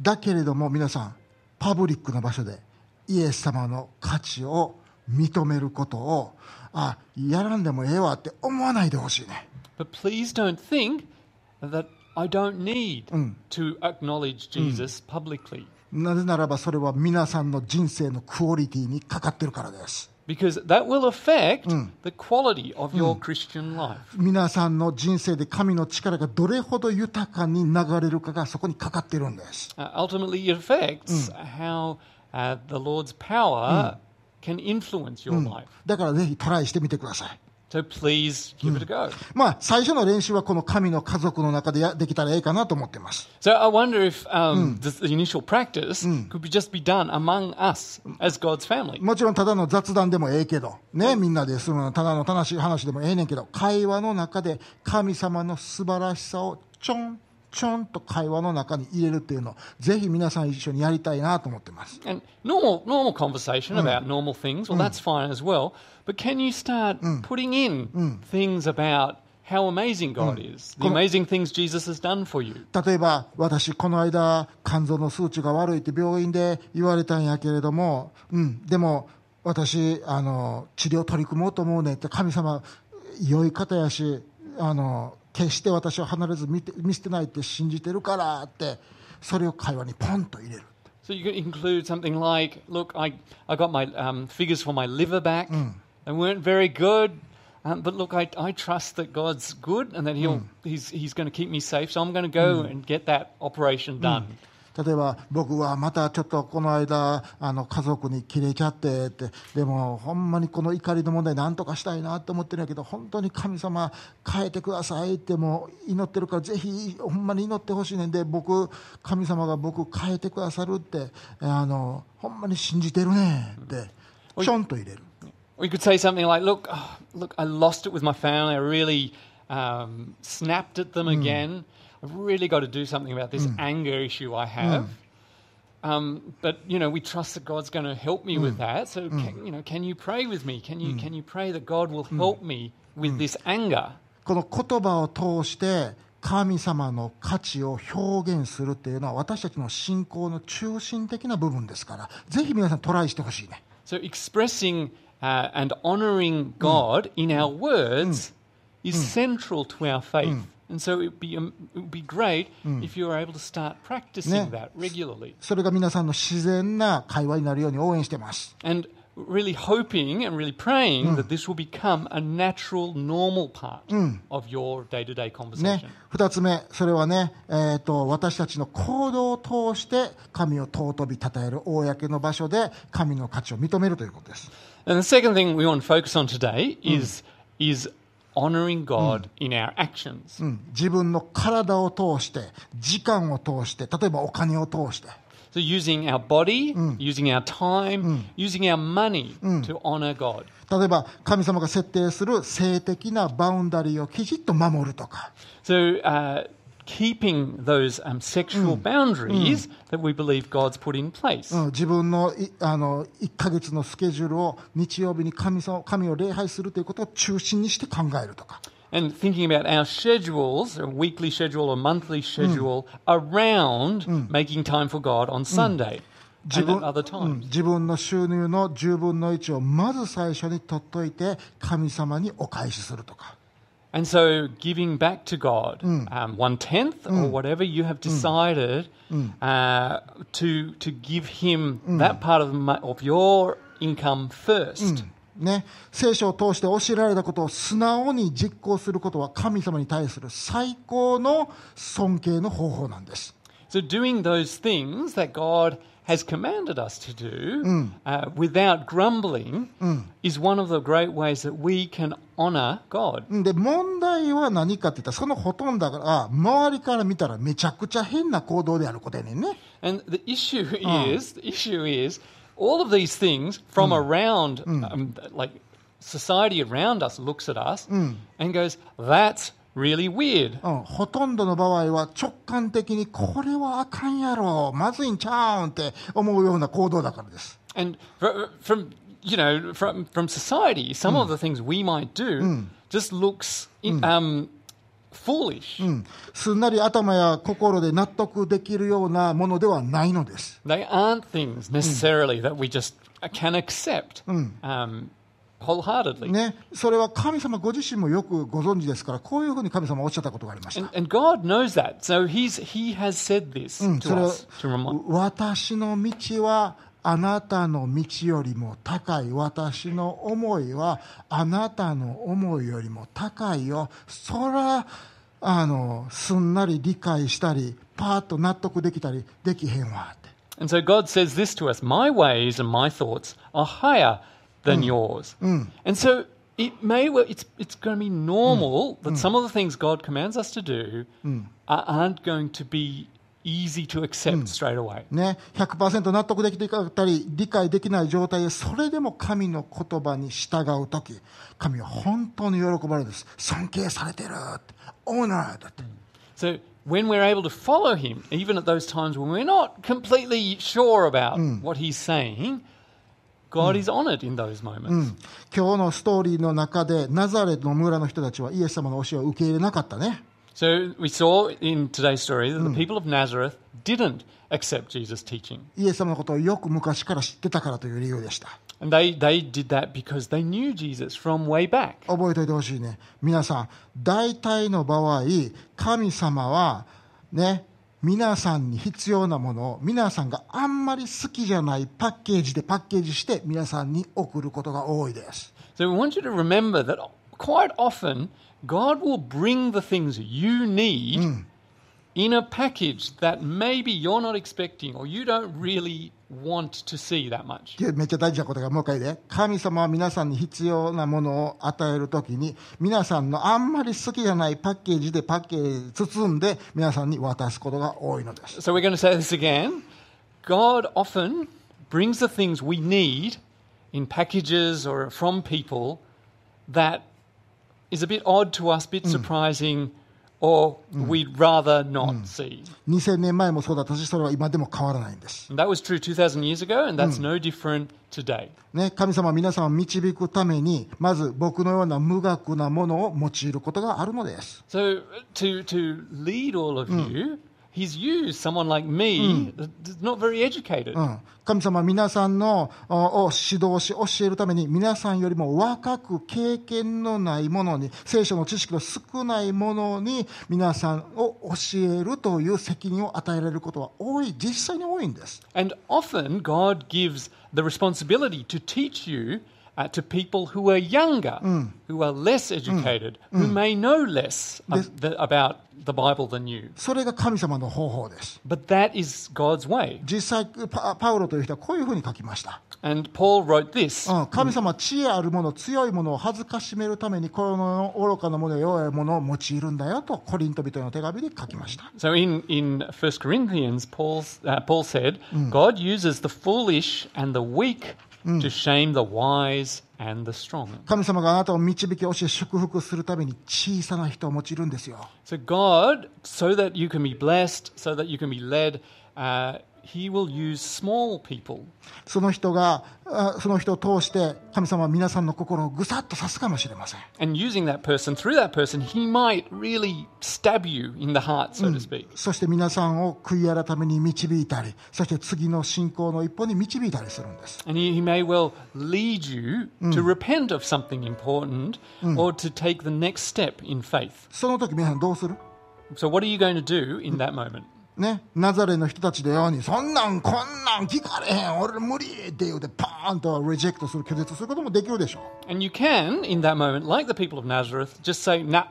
だけれども皆さん、パブリックな場所でイエス様の価値を認めることを、あ、やらんでもええわって思わないでほしいね。But please don't think that I don't need to acknowledge Jesus publicly. なぜならばそれは皆さんの人生のクオリティにかかってるからです。Because that will affect the quality of your Christian life. 皆さんの人生で神の力がどれほど豊かに流れるかがそこにかかってるんです。Uh, ultimately, it affects how uh, the Lord's power can influence your life. だからぜひトライしてみてください。So please give it a go. まあ、最初の練習はこの神の家族の中でやできたらええかなと思ってます。So I wonder if um, the, the initial practice could be just be done among us as God's family. もちろんただの雑談でもええけど、ね、みんなでするのただの楽しい話でもええねんけど、会話の中で神様の素晴らしさをちょんちょんと会話の中に入れるっていうのを、ぜひ皆さん一緒にやりたいなと思ってます。And normal, normal conversation about normal things, well, that's fine as well. But can you start putting in things about how amazing God is, the amazing things Jesus has done for you? 例えば、私、この間、肝臓の数値が悪いって病院で言われたんやけれども、うん、でも、私、あの、治療取り組もうと思うねんって、神様、良い方やし、あの、決して私を離れず見て見捨てないって信じてるからって、それを会話にポンと入れる。 So you could include something like, look, I, I got my um, figures for my liver back. They weren't very good. Um, but look, I, I trust that God's good and that he'll, he's, he's going to keep me safe. So I'm going to go and get that operation done. 例えば僕はまたちょっとこの間あの家族に切れちゃってってでもほんまにこの怒りの問題なんとかしたいなと思ってるんやけど本当に神様変えてくださいってもう祈ってるからぜひほんまに祈ってほしいねんで僕神様が僕変えてくださるってあのほんまに信じてるねってちょんと入れる you could say something like, look, oh, look, I lost it with my family. I really um, snapped at them again. I've really got to do something about this anger issue I have. Um, but you know, we trust that God's going to help me with that. So, can, you know, can you pray with me? Can you can you pray that God will help me with this anger? この言葉を通して神様の価値を表現するっていうのは私たちの信仰の中心的な部分ですからぜひ皆さんトライしてほしいね So, expressing uh, and honoring God in our words is central to our faith. And so it be, um, be great if you were able to start practicing that regularly それが皆さんの自然な会話になるように応援してます。and really hoping and really praying that this will become a natural, normal part of your day to day ね conversation.、二つ目、それはね、えー、と私たちの行動を通して神を尊び称える公の場所で神の価値を認めるということです。And the second thing we want to focus on today is, is honoring God in our actions. うん、自分の体を通して、時間を通して、例えばお金を通して、So using our body, using our time, using our money to honor God. 例えば神様が設定する性的なバウンダリーをきちっと守るとか、So uh, keeping those um, sexual boundaries that we believe God's put in place. うん、自分のいあの1ヶ月のスケジュールを日曜日に神様神を礼拝するということを中心にして考えるとか。And thinking about our schedules, a weekly schedule or monthly schedule, around making time for God on Sunday 自 and 分 at other うん times. 自分の収入の10分の1をまず最初に取っといて神様にお返しするとか、And so giving back to God um, one tenth or whatever you have decided uh, to, to give Him that part of, the mo- of your income first. ね、聖書を通して教えられたことを素直に実行することは神様に対する最高の尊敬の方法なんです。 So, doing those things that God has commanded us to do uh, without grumbling is one of the great ways that we can honor God. で問題は何かって言ったらそのほとんどが周りから見たらめちゃくちゃ変な行動であることやねんね。 And the issue is, the issue is, all of these things from around, um, like society around us looks at us and goes, "That's really weird." うん、ほとんどの場合は直感的にこれはあかんやろまずいんちゃうんって思うような行動だからです。And fr- from you know from from society, some of the things we might do just looks um, foolish. うん、すんなり頭や心で納得できるようなものではないのです。They aren't things necessarily that we just can accept um, wholeheartedly. ね、それは神様ご自身もよくご存知ですからこういうふうに神様はおっしゃったことがありました And,。and God knows that, so He's He has said this to それは us to remind. 私の道はあなたの道よりも高い私の思いはあなたの思いよりも高いよそらあのすんなり理解したりパーッと納得できたりできへんわって。And so God says this to us: My ways and my thoughts are higher than yours. And so it may well it's it's going to be normal that some of the things God commands us to do are, aren't going to be easy to accept straight away. ね、100%納得できていかったり理解できない状態でそれでも神の言葉に従う時神は本当に喜ばれるんです尊敬されてるってオーナーだって、 So when we're able to follow him, even at those times when we're not completely sure about what he's saying, God is honored in those moments. 今日のストーリーの中でナザレの村の人たちはイエス様の教えを受け入れなかったね So we saw in today's story that the people of Nazareth didn't accept Jesus' teaching. イエス様のことをよく昔から知ってたからという理由でした And they, they did that because they knew Jesus from way back. 覚えておいてほしいね皆さん大体の場合神様はね皆さんに必要なものを皆さんがあんまり好きじゃないパッケージでパッケージして皆さんに送ることが多いです So we want you to remember that quite often God will bring the things you need in a package that maybe you're not expecting or you don't really want to see that much. めっちゃ大事なことがもう一回で神様は皆さんに必要なものを与えるときに皆さんのあんまり好きじゃないパッケージでパッケージ包んで皆さんに渡すことが多いのです So we're going to say this again. God often brings the things we need in packages or from people that is a bit odd to us, bit surprising, Or we'd rather not see. 2000年前もそうだったしそれは今でも変わらないんです that was true 2,000 years ago, and that's no different today. ね、神様は皆さんを導くためにまず僕のような無学なものを用いることがあるのです So to, to lead all of you, He's used someone like me, not very educated. うん、神様は皆さんのおを指導し教えるために皆さんよりも若く経験のないものに聖書の知識の少ないものに皆さんを教えるという責任を与えられることは多い実際に多いんです And often God gives the responsibility to teach you uh, to people who are younger, who are less educated, who may know less of This- the, about the Bible than you. それが神様の方法です But that is God's way. 実際パパウロという人はこういうふうに書きました、 And Paul wrote this うん、神様は知恵あるもの強いものを恥ずかしめるためにこの愚かなものや弱いものを用いるんだよとコリント人への手紙で書きました So in, in 1 Corinthians, Paul's, uh, Paul said, God uses the foolish and the weak to shame the wise and the strong. 神様があなたを導き教え祝福するために小さな人を用いるんですよ So God, so that you can be blessed, so that you can be led, uh, He will use small people. その人があその人を通して神様は皆さんの心をぐさっと刺すかもしれません And using that person, through that person, He might really stab you in the heart, so to speak. そして皆さんを悔い改めに導いたりそして次の信仰の一歩に導いたりするんです And he, he may well lead you to repent of something important or to take the next step in faith. その時皆さんどうする So, what are you going to do in that moment? ね、ナザレの人たちのように、そんなん、こんなん聞かれへん、俺無理って言うて、パーンとリジェクトする、拒絶することもできるでしょ And you can, in that moment, like the people of Nazareth, just say, nah,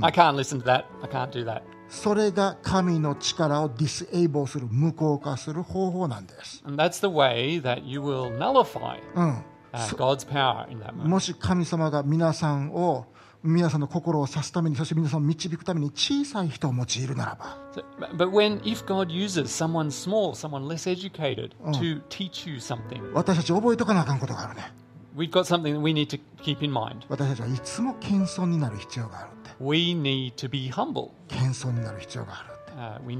I can't listen to that. I can't do that. う。それが神の力をディスエイボーする、無効化する方法なんです。And that's the way that you will nullify うん。uh, God's power in that moment. もし神様が皆さんを、皆さんの心を指すために、そして皆さんを導くために小さい人を用いるならば。Small, educated, 私たち覚えておかなあかんことがあるね。私たちはいつも謙遜になる必要があるって。We need to be humble. 謙遜になる必要があるって。Uh, we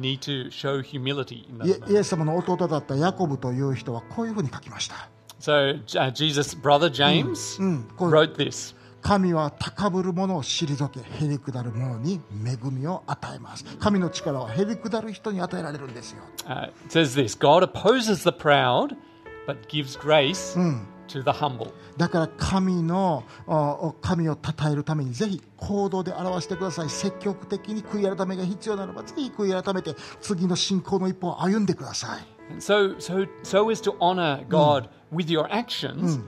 イエス様の弟だったヤコブという人はこういうふうに書きました。So, uh, Jesus' brother James う、う、wrote this. 神は高ぶる者を退け、へりくだる者に恵みを与えます。神の力はへりくだる人に与えられるんですよ。Uh, it says this God opposes the proud, but gives grace to the humble. だから神の、お神を称えるためにぜひ行動で表してください。積極的に悔い改めが必要ならば、ぜひ悔い改めて次の信仰の一歩を歩んでください。So, so, so as to honor God with your actions,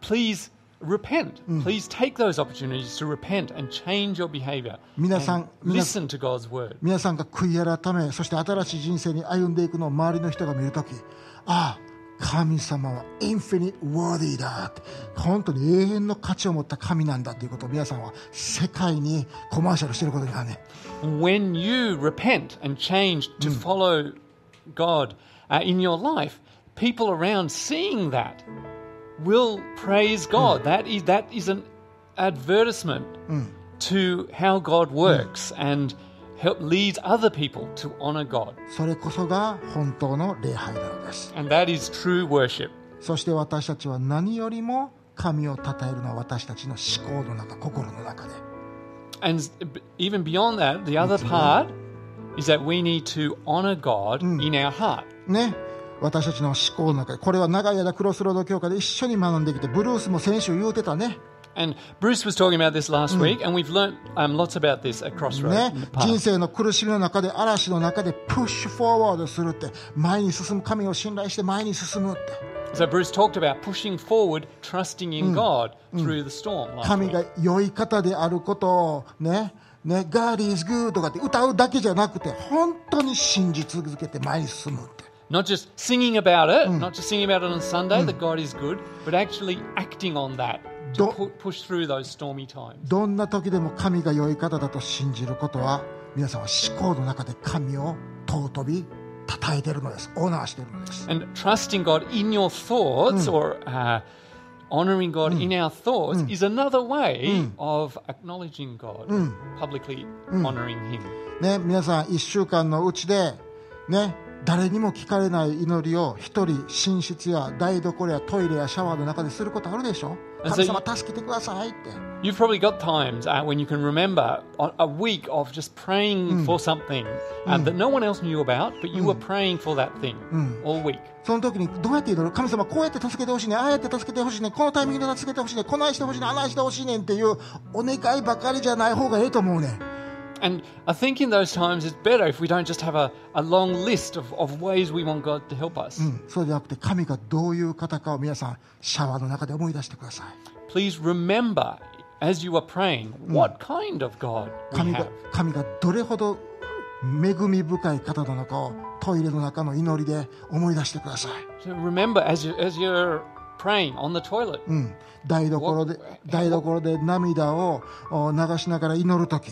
please repent. Please take those opportunities to repent and change your behavior. 皆さん、 and 皆 listen to God's word. 皆さんが悔い改め、そして新しい人生に歩んでいくのを周りの人が見るとき、ああ、神様はインフィニット・ワーディーだって、本当に永遠の価値を持った神なんだということを皆さんは世界にコマーシャルしていることになるね。 When you repent and change to follow God uh, in your life, people around seeing that will praise God. That is that is an advertisement to how God works and help leads other people to honor God. それこそが本当の礼拝なのです。 And that is true worship. そして私たちは何よりも神を称えるのは私たちの思考の中、心の中で。 And b- even beyond that, the other part is that we need to honor God in our heart. ね。 私たちの思考の中で。これは長い間クロスロード教会で一緒に学んできて、ブルースも先週言うてたね。And Bruce was talking about this last week, and we've learnt um, lots about this at Crossroads ね人.生の苦しみの中で嵐の中でプッシュフォワードするって前に進む神を信頼して前に進むって So Bruce talked about pushing forward, trusting in God through the storm. Last 神.が良い方であることをねね God is good とかって歌うだけじゃなくて本当に信じ続けて前に進む Not just singing about it, not just singing about it on Sunday that God is good, but actually acting on that to push through those stormy times. どんな時でも神が良い方だと信じることは皆さんは思考の中で神を尊び称えているのですオーナーしているのです And trusting God in your thoughts or uh, honoring God in our thoughts is another way of acknowledging God, publicly honoring Him. ね、皆さん1週間のうちで、ね、誰にも聞かれない祈りを一人寝室や台所やトイレやシャワーの中ですることあるでしょ？あ神様助けてくださいって。You've probably got times uh, when you can remember a, week of just praying for something uh, that no one else knew about, but you were praying for that thing all week. その時にどうやって祈る？神様こうやって助けてほしいね。ああやって助けてほしいね。このタイミングで助けてほしいね。こないしてほしいね。あないしてほしいねんっていうお願いばかりじゃない方がええと思うねん And I think in those times it's better if we don't just have a, a long list of, of ways we want God to help us. うんそうじゃなくて神がどういう方かを皆さんシャワーの中で思い出してください Please remember as you are praying what kind of God we 神が have. 神がどれほど恵み深い方なのかをトイレの中の祈りで思い出してください So remember as, you, as you're praying on the toilet, うん、台所で台所で涙をお流しながら祈る時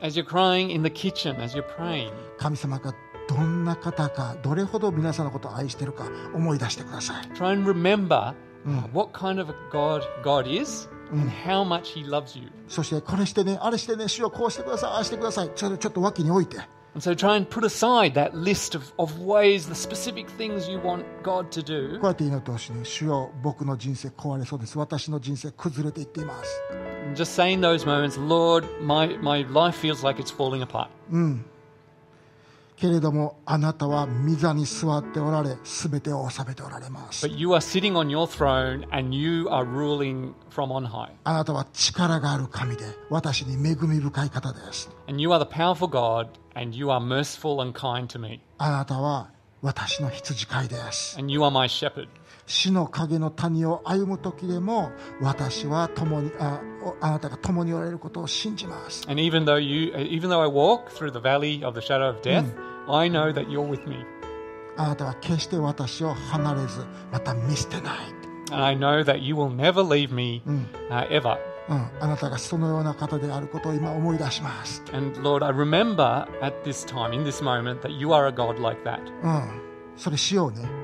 as you're crying in the kitchen, as you're praying. 神様がどんな方かどれほど皆さんのことを愛しているか思い出してください Try and remember uh, what kind of a God God is and how much He loves you. そしてこれしてねあれしてね主よこうしてくださいああしてくださいそれをちょっと脇に置いて And so try and put aside that list of, of ways, the specific things you want God to do, こうやって祈ってほしいね主よ僕の人生壊れそうです私の人生崩れていっています and just say in those moments, Lord, my, my life feels like it's falling apart. けれどもあなたは御座に座っておられ全てを治めておられます But you are sitting on your throne and you are ruling from on high. あなたは力がある神で私に恵み深い方です And you are the powerful God and you are merciful and kind to me. あなたは私の羊飼いです And you are my shepherd. 死の影の谷を歩む時でも私は共にあおあなたが共におられることを信じます And even though you even though I walk through the valley of the shadow of death, I know that you're with me. あなたは決して私を離れずまた見捨てない、And I know that you will never leave me uh, ever. うん、あなたがそのような方であることを今思い出します、And Lord, I remember at this time, in this moment, that you are a God like that. うん、それしようね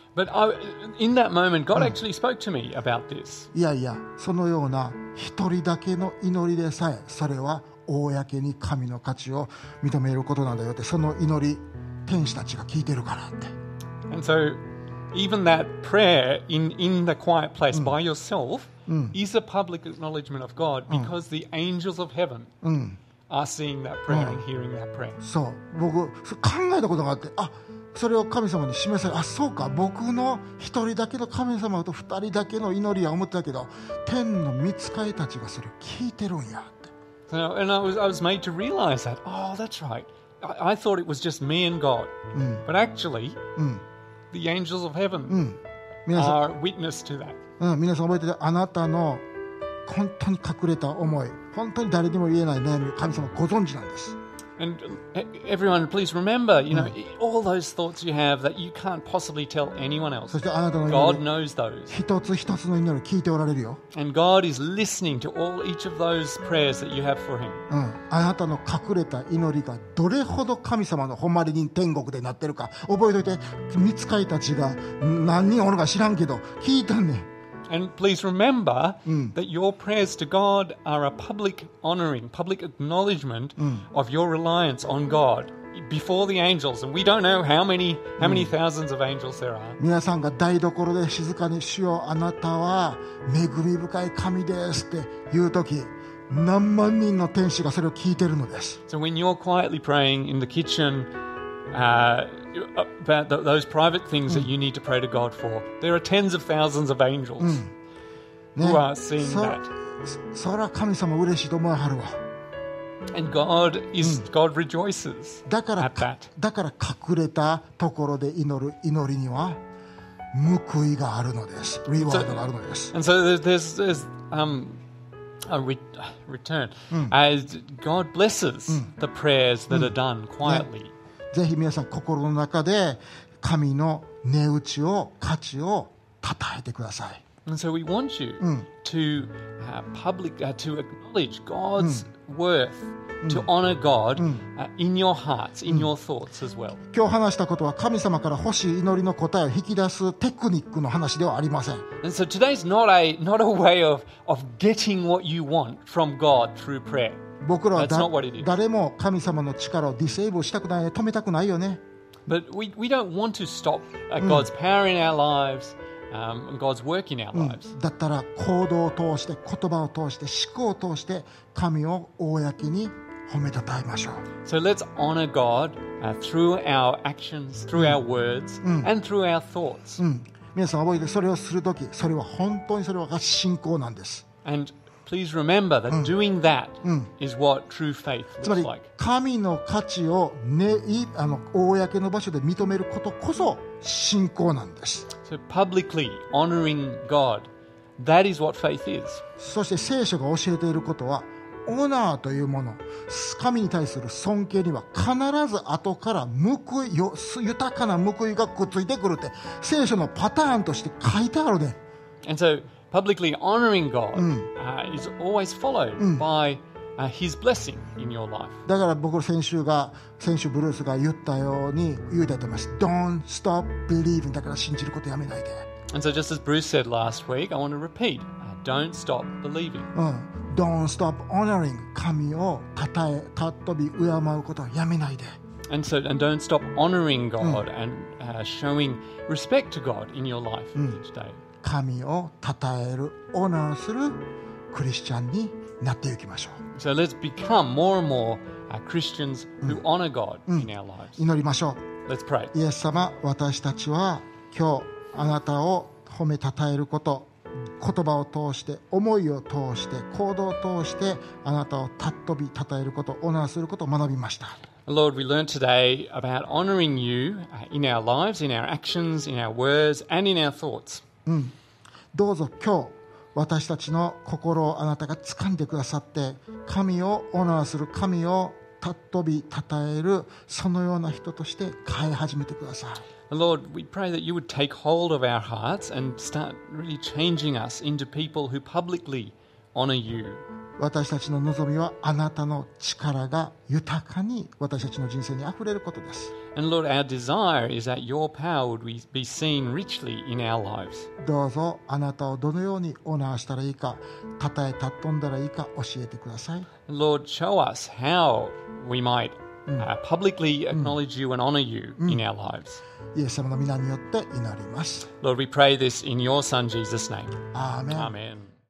But I, in that moment, God actually spoke to me about this. いやいやそのような一人だけの祈りでさえそれは公に神の価値を認めることなんだよってその祈り天使たちが聞いてるからって And so, even that prayer in, in the quiet place by yourself is a public acknowledgement of God because the angels of heaven are seeing that prayer and hearing that prayer. そう僕そ考えたことがあってあ それを神様に示されあそうか僕の一人だけの神様と二人だけの祈りは思ってたけど天の御使いたちがそれを聞いてるんやって So, and I was, I was made to realize that, oh, that's right. I, I thought it was just me and God. But actually, the angels of heaven 皆さん are witness to that. うん、皆さん覚えててあなたの本当に隠れた思い本当に誰にも言えない悩みを神様ご存知なんです And uh, everyone, please remember, you know, all those thoughts you have that you can't possibly tell anyone else. そしてあなたの God 祈り knows those. 一つ一つの祈り聞いておられるよ、And God is listening to all each of those prayers that you have for Him. うん、あなたの隠れた祈りがどれほど神様の誉れに天国でなってるか覚えといて見つかいたちが何人おるか知らんけど聞いたんねん And please remember that your prayers to God are a public honoring, public acknowledgement of your reliance on God before the angels. And we don't know how many how many thousands of angels there are. 皆さんが台所で静かに「主よあなたは恵み深い神です」って言う時何万人の天使がそれを聞いてるのです So when you're quietly praying in the kitchen uh, about th- those private things that you need to pray to God for, there are tens of thousands of angels ね who are seeing そ that. そそら神様嬉しいと思わはるわ And God is God rejoices だから at that. だから隠れたところで祈る祈りには報いがあるのですリワードがあるのです And so there's there's, there's um, a re- return as God blesses the prayers that are done quietly. ぜひ皆さん心の中で神の値打ちを価値を称えてください And so we want you to uh, public uh, to acknowledge God's worth, to honor God uh, in your hearts, in your thoughts as well. 今日話したことは神様から欲しい祈りの答えを引き出すテクニックの話ではありません And so today's not a not a way of of getting what you want from God through prayer. 僕らは.誰も神様の力をディセーブルしたくないね止めたくないよね But we, we don't want to stop uh, God's power in our lives, um, God's work in our lives. だったら行動を通して言葉を通して思考を通して神を公に褒めたたえましょう So let's honor God uh, through our actions, through our words, and through our thoughts. うん、皆さん覚えてそれをするときそれは本当にそれが信仰なんです And please remember that doing that is what true faith つま looks り like. 神の価値を、ね、いあの公の場所で認めることこそ信仰なんです So publicly honoring God, that is what faith is. そして聖書が教えていることはオナーというもの神に対する尊敬には必ず後から報いよ豊かな報いがくっついてくるって聖書のパターンとして書いてあるね And so publicly honoring God uh, is always followed by uh, His blessing in your life. だから僕先週が先週ブルースが言ったように言うたいと思います Don't stop believing だから信じることやめないで And so, just as Bruce said last week, I want to repeat uh, don't stop believing. うん Don't stop honoring 神をたたえ尊び敬うことをやめないで And so, and don't stop honoring God and uh, showing respect to God in your life each day. 神をたたえるオナーするクリスチャンになっていきましょう So let's become more and more uh, Christians who honor God in our lives. 祈りましょ Let's pray. うイエス様私たちは今日あなたを褒めたたえること言葉を通して思いを通して行動を通してあなたを尊びたたえることオナーすることを学びました Lord, we learned today about honoring you uh, in our lives, in our actions, in our words, and in our thoughts. うんどうぞ今日私たちの心をあなたが掴んでくださって神をオナーする神を尊び称えるそのような人として変え始めてください Lord, we pray that you would take hold of our hearts and start really changing us into people who publicly honor you. 私たちの望みはあなたの力が豊かに私たちの人生にあふれることです And Lord, our desire is that your power would be- be seen richly in our lives. どうぞあなたをどのようにオナーしたらいいかたたえ尊んだらいいか教えてください Lord, show us how we might uh, publicly acknowledge you and honor you in our lives. イエス様の皆によって祈ります Lord, we pray this in your Son Jesus' name. アーメン Amen.